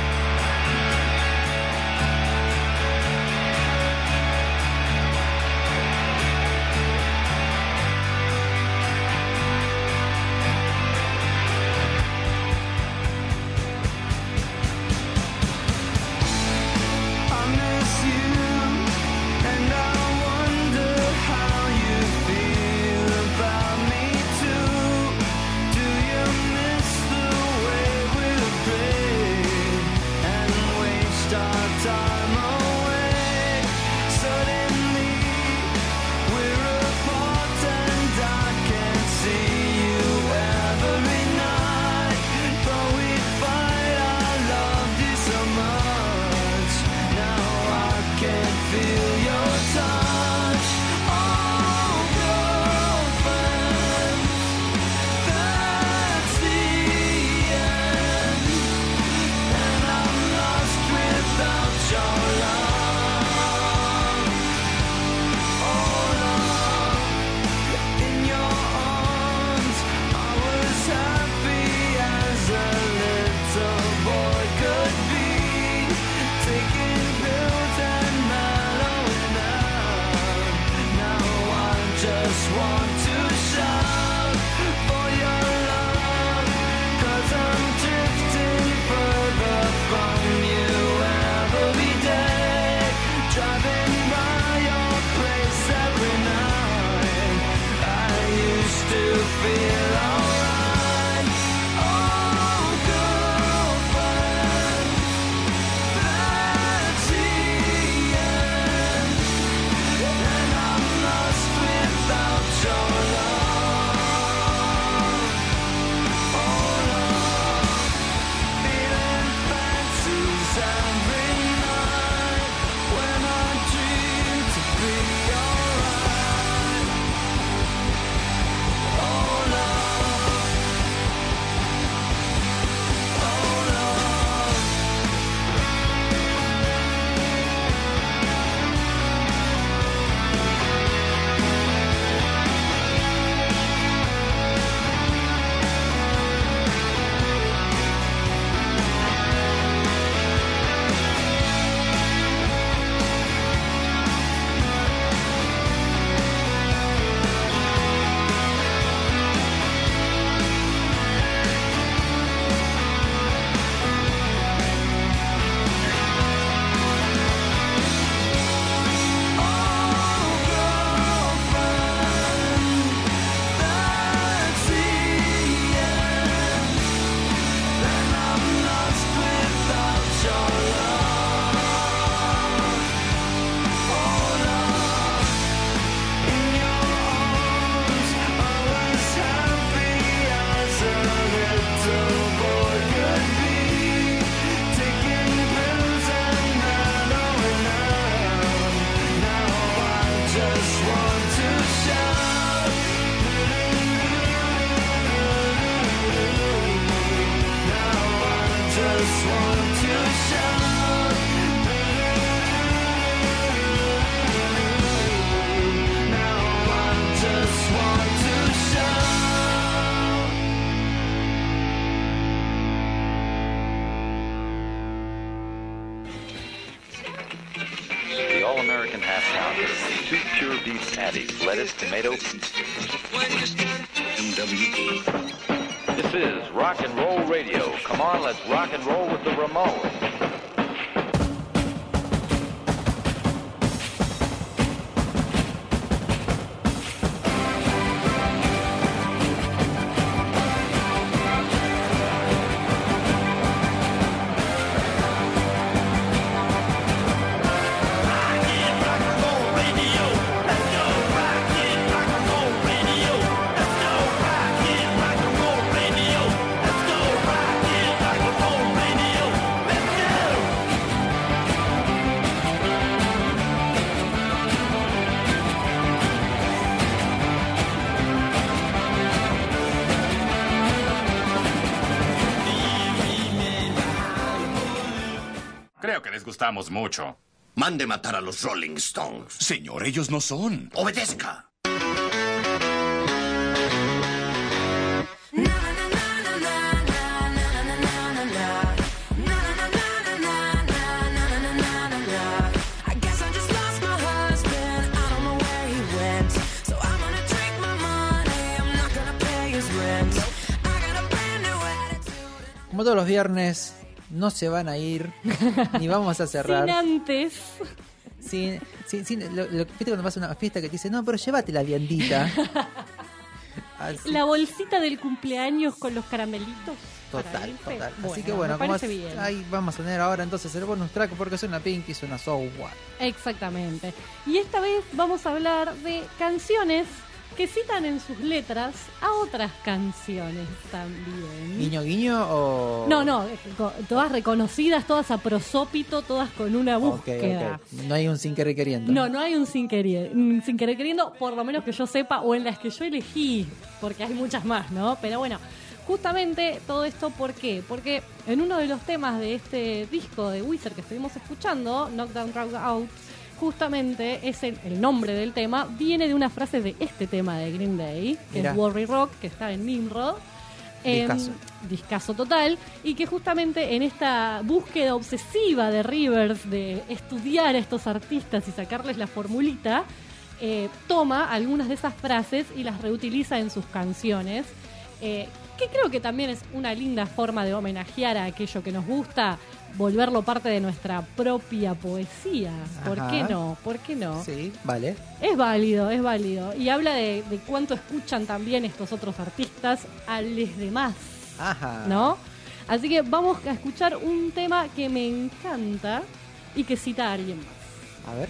Gustamos mucho. Mande matar a los Rolling Stones. Señor, ellos no son. Obedezca. Como todos los viernes, no se van a ir, ni vamos a cerrar. Sin antes. Sin, sin, sin- lo, lo- ¿Viste cuando vas a una fiesta que te dice, no, pero llévate la viandita? [LAUGHS] Así, La bolsita del cumpleaños con los caramelitos. total, total. Así que bueno, como ahí vamos a tener ahora entonces el bonus track porque suena Pink y suena So What. Exactamente. Y esta vez vamos a hablar de canciones que citan en sus letras a otras canciones también. ¿Guiño, guiño o...? No, no, todas reconocidas, todas a prosópito, todas con una búsqueda. No hay un sin querer queriendo. No, no hay un sin querer, sin querer queriendo, por lo menos que yo sepa, o en las que yo elegí, porque hay muchas más, ¿no? Pero bueno, justamente todo esto, ¿por qué? Porque en uno de los temas de este disco de Wizard que estuvimos escuchando, Knockdown Drag Out, justamente es el, el nombre del tema, viene de una frase de este tema de Green Day, que Mirá. es Worry Rock, que está en Nimrod. Em, Discazo. discazo total y que justamente en esta búsqueda obsesiva de Rivers de estudiar a estos artistas y sacarles la formulita eh, toma algunas de esas frases y las reutiliza en sus canciones eh, que creo que también es una linda forma de homenajear a aquello que nos gusta volverlo parte de nuestra propia poesía ¿por Ajá. qué no? ¿por qué no? Sí, vale. Es válido, es válido. Y habla de, de cuánto escuchan también estos otros artistas a los demás, Ajá. ¿no? Así que vamos a escuchar un tema que me encanta y que cita a alguien más. A ver.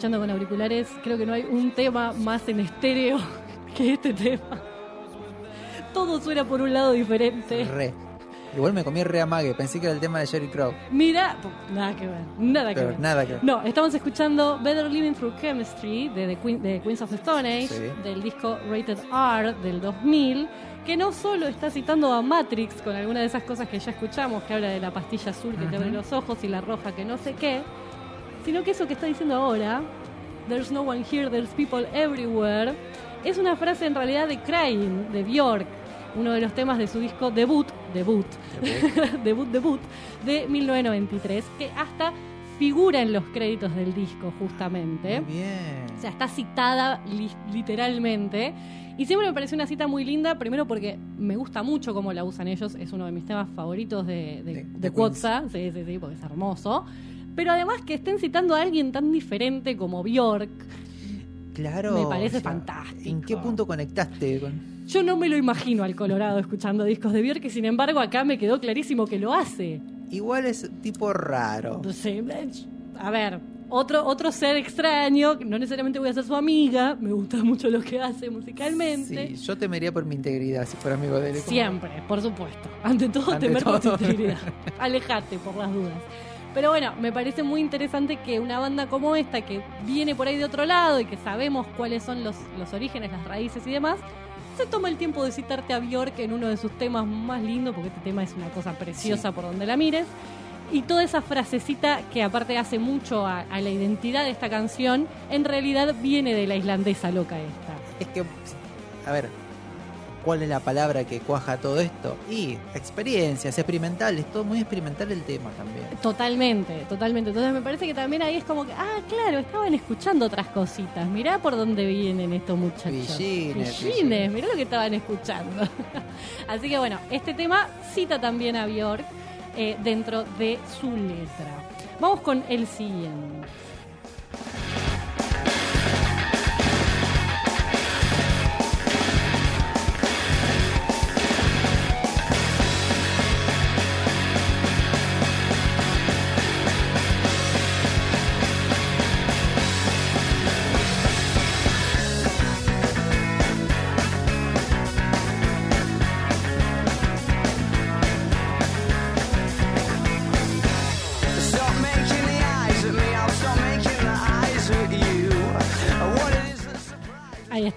Escuchando con auriculares, creo que no hay un tema más en estéreo [LAUGHS] que este tema. Todo suena por un lado diferente. Re. Igual me comí re amague, pensé que era el tema de Jerry Crow. Mira, nada que ver, nada que ver. nada que ver. No, estamos escuchando Better Living Through Chemistry de, The Queen- de Queens of the Stone Age, Sí. del disco Rated R del 2000, que no solo está citando a Matrix con alguna de esas cosas que ya escuchamos, que habla de la pastilla azul que te abre los ojos y la roja que no sé qué, sino que eso que está diciendo ahora, There's no one here, there's people everywhere, es una frase en realidad de Crying, de Bjork, uno de los temas de su disco debut, debut, [LAUGHS] debut, debut, de 1993, que hasta figura en los créditos del disco, justamente. Muy bien. O sea, está citada li- literalmente. Y siempre me pareció una cita muy linda, primero porque me gusta mucho cómo la usan ellos, es uno de mis temas favoritos de, de, De- de de Quotza, sí, sí, sí, porque es hermoso. Pero además que estén citando a alguien tan diferente como Bjork, Claro. Me parece o sea, fantástico. ¿En qué punto conectaste con.? yo no me lo imagino al Colorado escuchando discos de Bjork, y sin embargo acá me quedó clarísimo que lo hace. Igual es tipo raro. Sé, a ver, otro, otro ser extraño, no necesariamente voy a ser su amiga, me gusta mucho lo que hace musicalmente. Sí, yo temería por mi integridad si fuera amigo de él. Siempre, por supuesto. Ante todo, Ante temer por tu integridad. [LAUGHS] Alejate por las dudas. Pero bueno, me parece muy interesante que una banda como esta, que viene por ahí de otro lado y que sabemos cuáles son los, los orígenes, las raíces y demás, se toma el tiempo de citarte a Bjork en uno de sus temas más lindos, porque este tema es una cosa preciosa por donde la mires. Y toda esa frasecita que aparte hace mucho a, a la identidad de esta canción, en realidad viene de la islandesa loca esta. Es que, a ver, ¿cuál es la palabra que cuaja todo esto? Y experiencias, experimentales, todo muy experimental el tema también. Totalmente, totalmente. Entonces me parece que también ahí es como que, ah, claro, estaban escuchando otras cositas. Mirá por dónde vienen estos muchachos. Villines, Villines, mirá lo que estaban escuchando. [LAUGHS] Así que bueno, este tema cita también a Bjork eh, dentro de su letra. Vamos con el siguiente.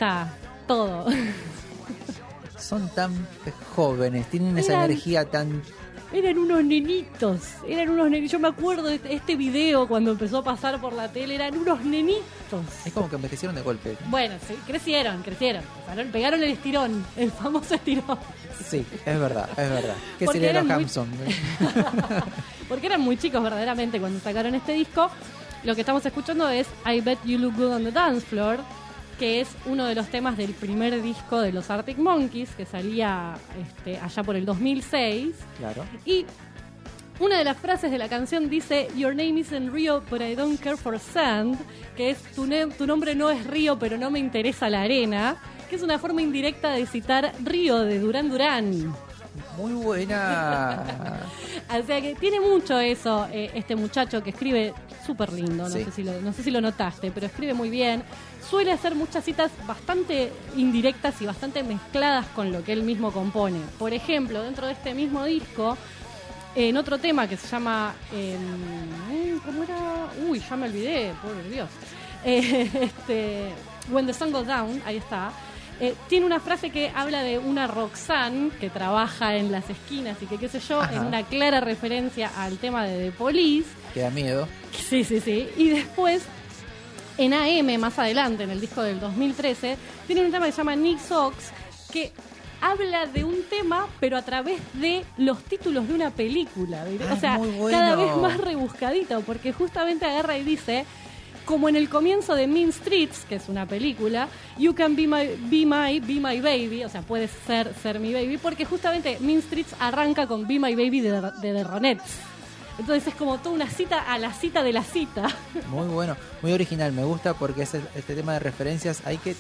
Está, todo. Son tan jóvenes, tienen esa Eran- energía tan. Eran unos nenitos, eran unos nenitos. Yo me acuerdo de este- video cuando empezó a pasar por la tele, eran unos nenitos. Es como que envejecieron de golpe. Bueno, sí, crecieron, crecieron. Pegaron, pegaron el estirón, el famoso estirón. Sí, es verdad, es verdad. ¿Qué Porque sería los muy- Hampson? [LAUGHS] Porque eran muy chicos verdaderamente cuando sacaron este disco. Lo que estamos escuchando es I Bet You Look Good on the Dance Floor, que es uno de los temas del primer disco de los Arctic Monkeys, que salía este, allá por el 2006. Claro. Y una de las frases de la canción dice Your name isn't Rio, but I don't care for sand, que es tu, tu nombre no es Río, pero no me interesa la arena, que es una forma indirecta de citar Río de Durán Durán. Muy buena. [LAUGHS] O sea que tiene mucho eso, eh, este muchacho que escribe súper lindo, no, Sí. sé si lo, no sé si lo notaste, pero escribe muy bien. Suele hacer muchas citas bastante indirectas y bastante mezcladas con lo que él mismo compone. Por ejemplo, dentro de este mismo disco, en otro tema que se llama... em, ¿Cómo era? Uy, ya me olvidé, por Dios. [LAUGHS] Eh, este, When the Sun Goes Down, ahí está. Eh, tiene una frase que habla de una Roxanne que trabaja en las esquinas y que qué sé yo, Ajá. en una clara referencia al tema de The Police. Que da miedo. Sí, sí, sí. Y después, en AM, más adelante, en el disco del 2013, tiene un tema que se llama Nick Sox, que habla de un tema, pero a través de los títulos de una película. Ah, o sea, bueno. cada vez más rebuscadito, porque justamente agarra y dice. Como en el comienzo de Mean Streets, que es una película, You can be my, be my, be my baby, o sea, puedes ser, ser mi baby, porque justamente Mean Streets arranca con Be My Baby de, de The Ronettes. Entonces es como toda una cita a la cita de la cita. Muy bueno, muy original. Me gusta porque ese- este tema de referencias hay que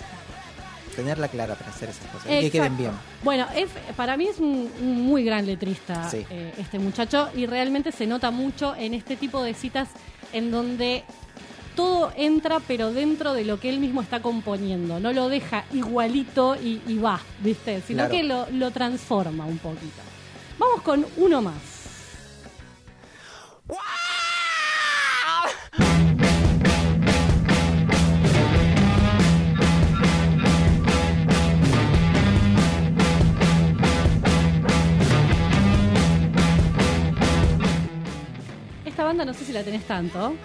tenerla clara para hacer esas cosas. Y que queden bien. Bueno, es, para mí es un, un muy gran letrista Sí. eh, este muchacho y realmente se nota mucho en este tipo de citas en donde todo entra pero dentro de lo que él mismo está componiendo. No lo deja igualito y, y va, ¿viste? Sino Claro. que lo, lo transforma un poquito. Vamos con uno más. Esta banda no sé si la tenés tanto.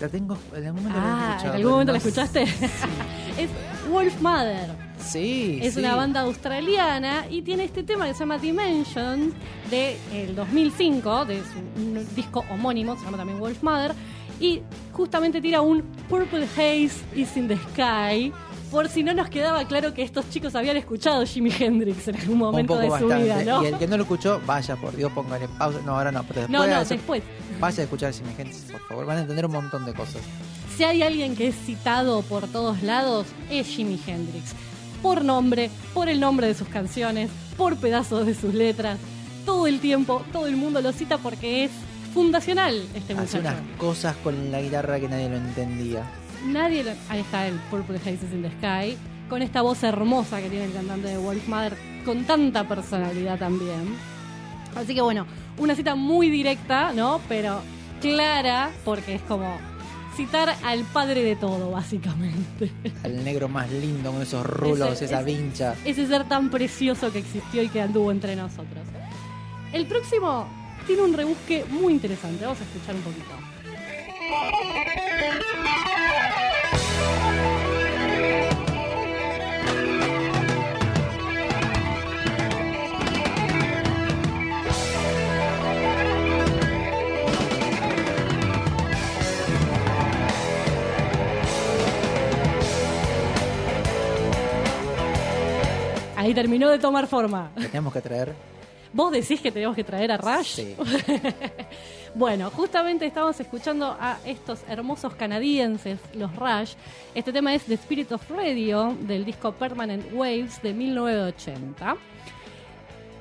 La tengo, en algún momento la he Ah, ¿en escuchado, algún momento la no escuchaste? [LAUGHS] es Wolf Mother. Sí, Es sí. una banda australiana y tiene este tema que se llama Dimension de el 2005, de un disco homónimo, se llama también Wolf Mother, y justamente tira un Purple Haze is in the Sky. Por si no nos quedaba claro que estos chicos habían escuchado Jimi Hendrix en algún momento de su bastante. vida, ¿no? Y el que no lo escuchó, vaya, por Dios, póngale pausa. No, ahora no, pero después. No, no, después. Vaya a escuchar Jimi Hendrix, por favor. Van a entender un montón de cosas. Si hay alguien que es citado por todos lados, es Jimi Hendrix. Por nombre, por el nombre de sus canciones, por pedazos de sus letras. Todo el tiempo, todo el mundo lo cita porque es fundacional este Hace muchacho. unas cosas con la guitarra que nadie lo entendía. Nadie lo- Ahí está el Purple Hazes in the Sky. Con esta voz hermosa que tiene el cantante de Wolf Mother. Con tanta personalidad también. Así que bueno, una cita muy directa, ¿no? Pero clara, porque es como citar al padre de todo, básicamente. Al negro más lindo con esos rulos, Ese- esa ese- vincha. Ese ser tan precioso que existió y que anduvo entre nosotros. El próximo tiene un rebusque muy interesante. Vamos a escuchar un poquito. Ahí terminó de tomar forma. Tenemos que traer. ¿Vos decís que tenemos que traer a Rush? Sí. [LAUGHS] Bueno, justamente estamos escuchando a estos hermosos canadienses, los Rush. Este tema es The Spirit of Radio del disco Permanent Waves de 1980.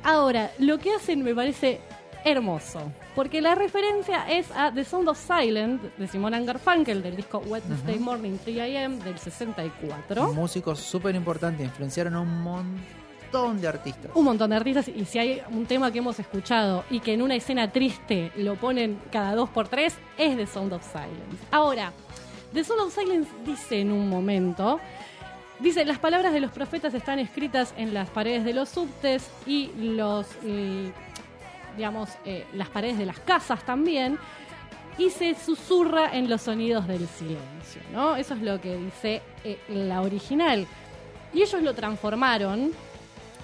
Ahora, lo que hacen me parece hermoso, porque la referencia es a The Sound of Silence de Simon Garfunkel del disco Wednesday Morning 3 AM del 64. Músicos súper importantes, influenciaron a un montón de artistas. un montón de artistas y si hay un tema que hemos escuchado y que en una escena triste lo ponen cada dos por tres es The Sound of Silence. Ahora, The Sound of Silence dice en un momento, dice, las palabras de los profetas están escritas en las paredes de los subtes y los, eh, digamos, eh, las paredes de las casas también. Y se susurra en los sonidos del silencio, ¿no? Eso es lo que dice eh, la original. Y ellos lo transformaron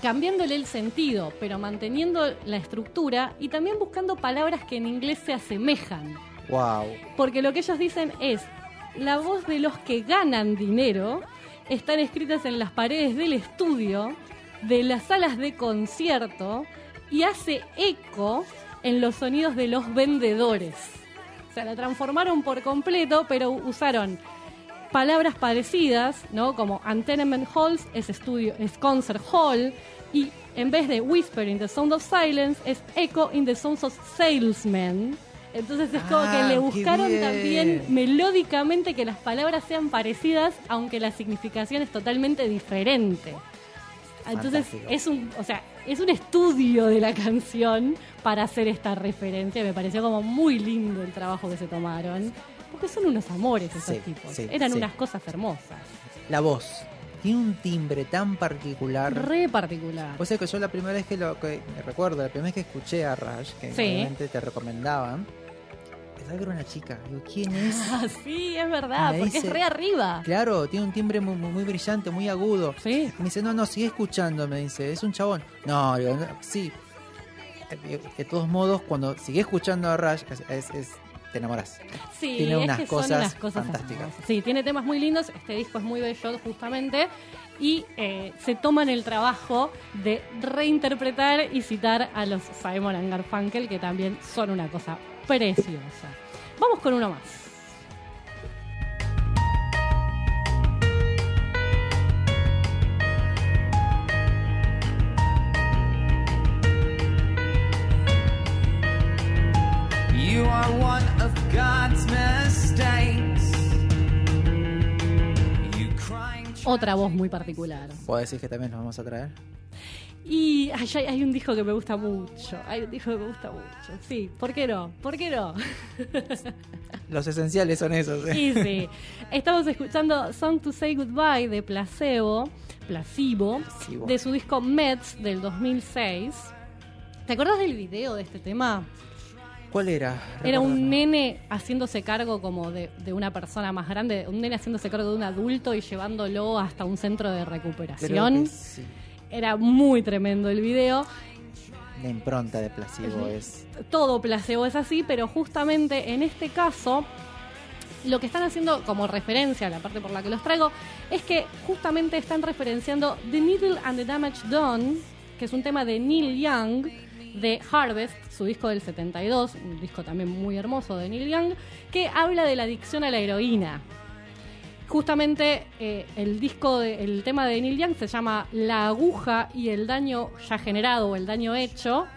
cambiándole el sentido, pero manteniendo la estructura y también buscando palabras que en inglés se asemejan. Wow. Porque lo que ellos dicen es, la voz de los que ganan dinero están escritas en las paredes del estudio, de las salas de concierto y hace eco en los sonidos de los vendedores. O sea, la transformaron por completo, pero usaron palabras parecidas, ¿no? Como Antenement Halls es estudio, es concert hall y en vez de Whisper in the Sound of Silence es Echo in the Sounds of Salesmen. Entonces es como Ah, que le qué buscaron también melódicamente que las palabras sean parecidas, aunque la significación es totalmente diferente. Entonces Fantástico. es un, o sea, es un estudio de la canción para hacer esta referencia. Me pareció como muy lindo el trabajo que se tomaron. Porque son unos amores esos Sí, tipos. sí, Eran sí. unas cosas hermosas. La voz. Tiene un timbre tan particular. Re particular. Pues es que yo la primera vez que lo que recuerdo, la primera vez que escuché a Rush, que obviamente te recomendaban, que era una chica. Digo, ¿quién es? [LAUGHS] Ah, sí, es verdad, Me porque dice- es re arriba. Claro, tiene un timbre muy, brillante, muy agudo. Sí. Me dice, no, no, sigue escuchando, me dice, es un chabón. No, digo, no, sí. Eh, De todos modos, cuando sigue escuchando a Rush, es, es- es- te enamoras. Sí, Tiene es unas que son cosas unas cosas fantásticas. Sí, tiene temas muy lindos. Este disco es muy bello, justamente. Y eh, se toman el trabajo de reinterpretar y citar a los Simon and Garfunkel, que también son una cosa preciosa. Vamos con uno más. You are one of God's mistakes. You crying. Otra voz muy particular. ¿Puedo decir que también nos vamos a traer? Y ay, hay, hay un disco que me gusta mucho. Hay un disco que me gusta mucho. Sí, ¿por qué no? ¿Por qué no? [LAUGHS] Los esenciales son esos. ¿eh? Sí, sí. Estamos escuchando Song to Say Goodbye de Placebo, Placebo, Placebo. de su disco Mets del 2006. ¿Te acuerdas del video de este tema? ¿Cuál era? Era un nene haciéndose cargo como de, de una persona más grande, un nene haciéndose cargo de un adulto y llevándolo hasta un centro de Creo recuperación. que sí. Era muy tremendo el video. La impronta de placebo es. todo placebo es así, pero justamente en este caso lo que están haciendo como referencia, la parte por la que los traigo, es que justamente están referenciando The Needle and the Damage Done, que es un tema de Neil Young de Harvest, su disco del 72, un disco también muy hermoso de Neil Young, que habla de la adicción a la heroína. Justamente eh, el disco, de- el tema de Neil Young se llama La aguja y el daño ya generado o el daño hecho.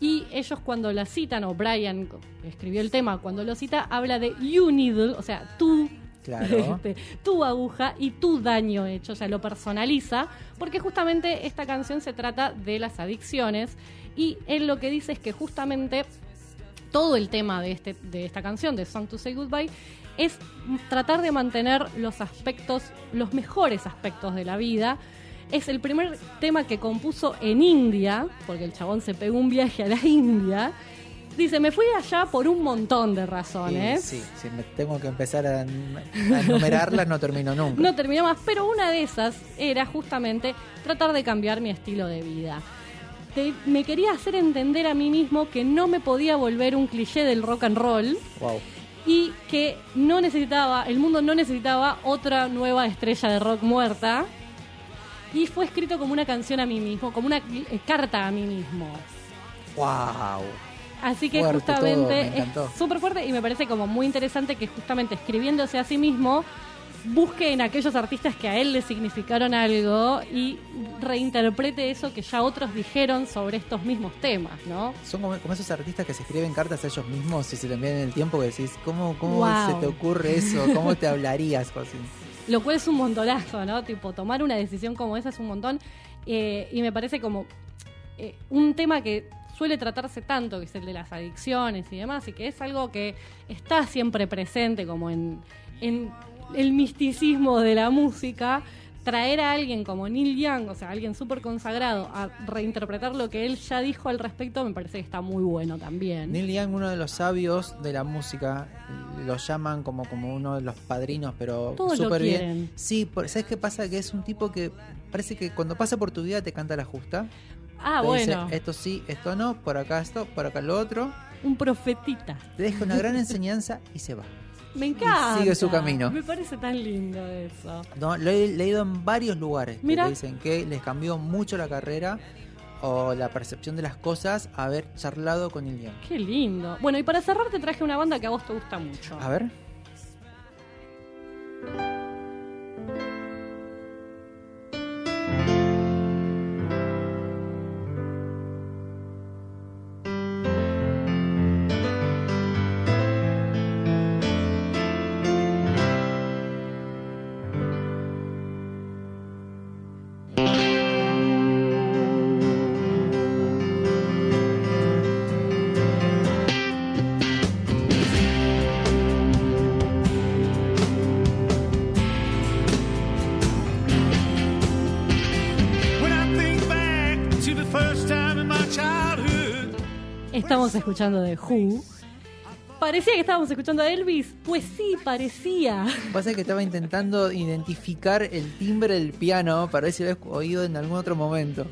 Y ellos cuando la citan, o Brian escribió el tema, cuando lo cita, habla de you needle, o sea, tú, Claro. [LAUGHS] este, tu aguja y tu daño hecho, o sea, lo personaliza, porque justamente esta canción se trata de las adicciones y él lo que dice es que justamente todo el tema de, este, de esta canción, de Song to Say Goodbye, es tratar de mantener los aspectos, los mejores aspectos de la vida. Es el primer tema que compuso en India, porque el chabón se pegó un viaje a la India. Dice, me fui allá por un montón de razones. sí, si me tengo que empezar a, a enumerarlas, no termino nunca. No terminó más, pero una de esas era justamente tratar de cambiar mi estilo de vida. Te- me quería hacer entender a mí mismo que no me podía volver un cliché del rock and roll Wow. Y que no necesitaba, el mundo no necesitaba otra nueva estrella de rock muerta. Y fue escrito como una canción a mí mismo, como una eh, carta a mí mismo. Wow. Así que Fuerte justamente es súper fuerte y me parece como muy interesante que justamente escribiéndose a sí mismo busque en aquellos artistas que a él le significaron algo y reinterprete eso que ya otros dijeron sobre estos mismos temas, ¿no? Son como, como esos artistas que se escriben cartas a ellos mismos y se te envían en el tiempo que decís, ¿cómo, cómo Wow. se te ocurre eso? ¿Cómo te hablarías? José? [LAUGHS] Lo cual es un montonazo, ¿no? Tipo, tomar una decisión como esa es un montón. eh, y me parece como eh, un tema que suele tratarse tanto, que es el de las adicciones y demás, y que es algo que está siempre presente como en, en el misticismo de la música. Traer a alguien como Neil Young, o sea, alguien súper consagrado, a reinterpretar lo que él ya dijo al respecto, me parece que está muy bueno también. Neil Young, uno de los sabios de la música, lo llaman como, como uno de los padrinos, pero súper bien. Sí, por- ¿sabes qué pasa? Que es un tipo que parece que cuando pasa por tu vida te canta la justa. ah, te dice, bueno, esto sí, esto no, por acá esto, por acá lo otro. un profetita. Te deja una gran enseñanza y se va. Me encanta. sigue su camino. Me parece tan lindo eso. No, lo he leído en varios lugares Mira. dicen que les cambió mucho la carrera o la percepción de las cosas haber charlado con Young. Qué lindo. Bueno, y para cerrar te traje una banda que a vos te gusta mucho. A ver. Estamos escuchando de Who. ¿Parecía que estábamos escuchando a Elvis? Pues sí, parecía. Pasa que estaba intentando identificar el timbre del piano para ver si lo habías oído en algún otro momento.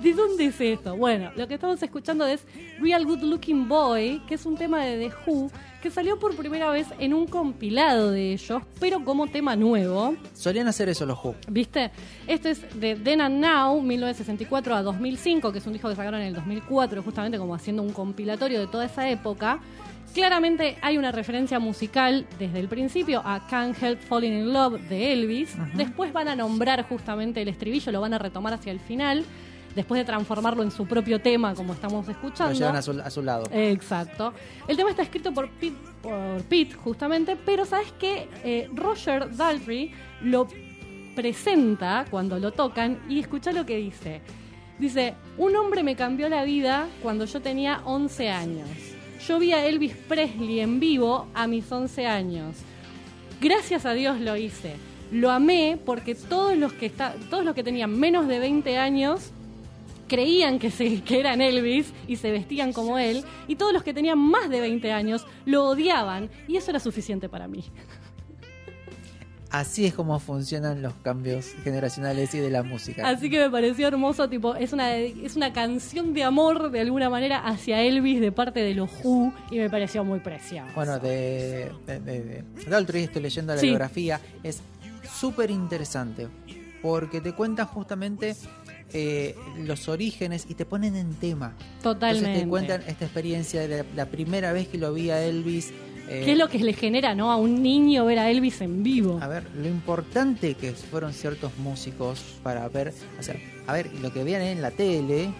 ¿De dónde es esto? Bueno, lo que estamos escuchando es Real Good Looking Boy, que es un tema de The Who, que salió por primera vez en un compilado de ellos, pero como tema nuevo. Solían hacer eso los Who. ¿Viste? Esto es de Then and Now, 1964 a 2005, que es un disco que sacaron en el 2004, justamente como haciendo un compilatorio de toda esa época. Claramente hay una referencia musical desde el principio a Can't Help Falling in Love de Elvis. Después van a nombrar justamente el estribillo, lo van a retomar hacia el final, después de transformarlo en su propio tema, como estamos Lo escuchando. llevan a su, a su lado. Exacto. El tema está escrito por Pete, por Pete, justamente, pero ¿sabes qué? Eh, Roger Daltrey lo presenta cuando lo tocan y escucha lo que dice. Dice, un hombre me cambió la vida cuando yo tenía 11 años. Yo vi a Elvis Presley en vivo a mis 11 años. Gracias a Dios lo hice. Lo amé porque todos los que está, todos los que tenían menos de 20 años creían que, se, que eran Elvis y se vestían como él, y todos los que tenían más de 20 años lo odiaban, y eso era suficiente para mí. Así es como funcionan los cambios generacionales y de la música. Así que me pareció hermoso, tipo, es una, es una canción de amor de alguna manera hacia Elvis de parte de los Who y me pareció muy precioso. Bueno, de, de, de, de- estoy leyendo la Sí. biografía, es súper interesante porque te cuentan justamente eh, los orígenes y te ponen en tema. Totalmente. Entonces te cuentan esta experiencia de la, la primera vez que lo vi a Elvis. Eh, ¿Qué es lo que le genera ¿no? a un niño ver a Elvis en vivo? A ver, lo importante que fueron ciertos músicos para ver, o sea, a ver, lo que veían en la tele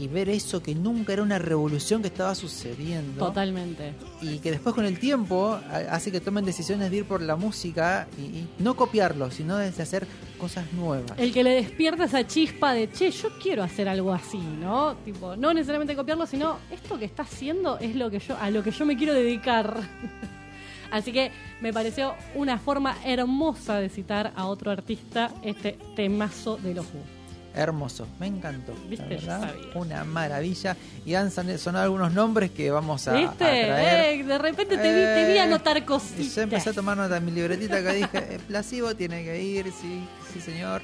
y ver eso que nunca era una revolución que estaba sucediendo. Totalmente. Y que después con el tiempo hace que tomen decisiones de ir por la música y, y no copiarlo, sino de hacer cosas nuevas. El que le despierta esa chispa de, che, yo quiero hacer algo así, ¿no? Tipo, no necesariamente copiarlo, sino esto que está haciendo es lo que yo, a lo que yo me quiero dedicar. [LAUGHS] Así que me pareció una forma hermosa de citar a otro artista este temazo de los Who. Hermoso, me encantó. Viste, verdad, una maravilla. Y han son- sonado algunos nombres que vamos a, a ¿Viste? traer. Eh, de repente te vi, te vi Eh, anotar cositas. yo empecé a tomar nota en mi libretita que dije, eh, Placebo tiene que ir, sí, sí señor.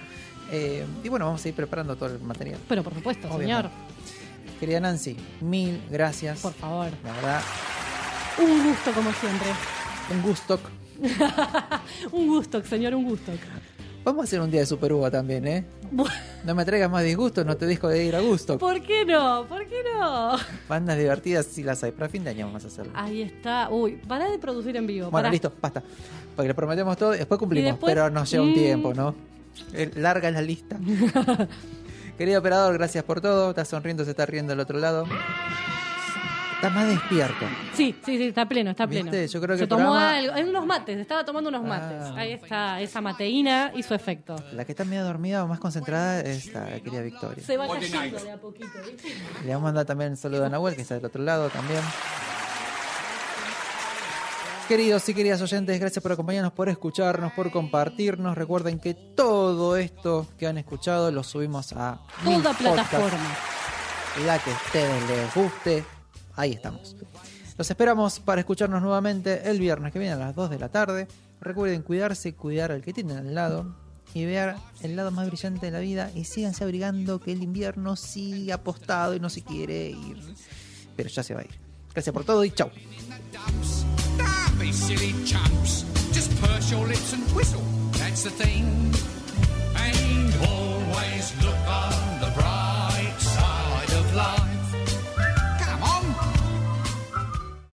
Eh, y bueno, vamos a ir preparando todo el material. Pero por supuesto, Obviamente. señor. Querida Nancy, mil gracias. Por favor. La verdad, Un gusto como siempre. un gusto. [LAUGHS] un gusto, señor, un gusto. Vamos a hacer un día de Super Uva también, ¿eh? No me traigas más disgustos, no te dejo de ir a gusto. ¿Por qué no? ¿Por qué no? Bandas divertidas sí las hay, pero a fin de año vamos a hacerlo. Ahí está. Uy, pará de producir en vivo. Bueno, pará. listo, basta. Porque le prometemos todo y después cumplimos, después, pero nos lleva un mm. tiempo, ¿no? Eh, Larga la lista. [LAUGHS] Querido operador, gracias por todo. Está sonriendo, se está riendo al otro lado. Está más despierto. Sí, sí, sí, está pleno, está pleno. ¿Viste? Yo creo que Se tomó programa- algo, en unos mates, estaba tomando unos mates. Ah. Ahí está, esa mateína hizo efecto. La que está medio dormida o más concentrada es la querida Victoria. Se va cayendo de a poquito, ¿viste? Le vamos a mandar también un saludo a Nahuel, que está del otro lado también. Queridos y queridas oyentes, gracias por acompañarnos, por escucharnos, por compartirnos. Recuerden que todo esto que han escuchado lo subimos a Toda plataforma. La que a ustedes les guste, ahí estamos. Los esperamos para escucharnos nuevamente el viernes que viene a las 2 de la tarde. Recuerden cuidarse, cuidar al que tienen al lado y ver el lado más brillante de la vida y síganse abrigando que el invierno sigue apostado y no se quiere ir. Pero ya se va a ir. Gracias por todo y be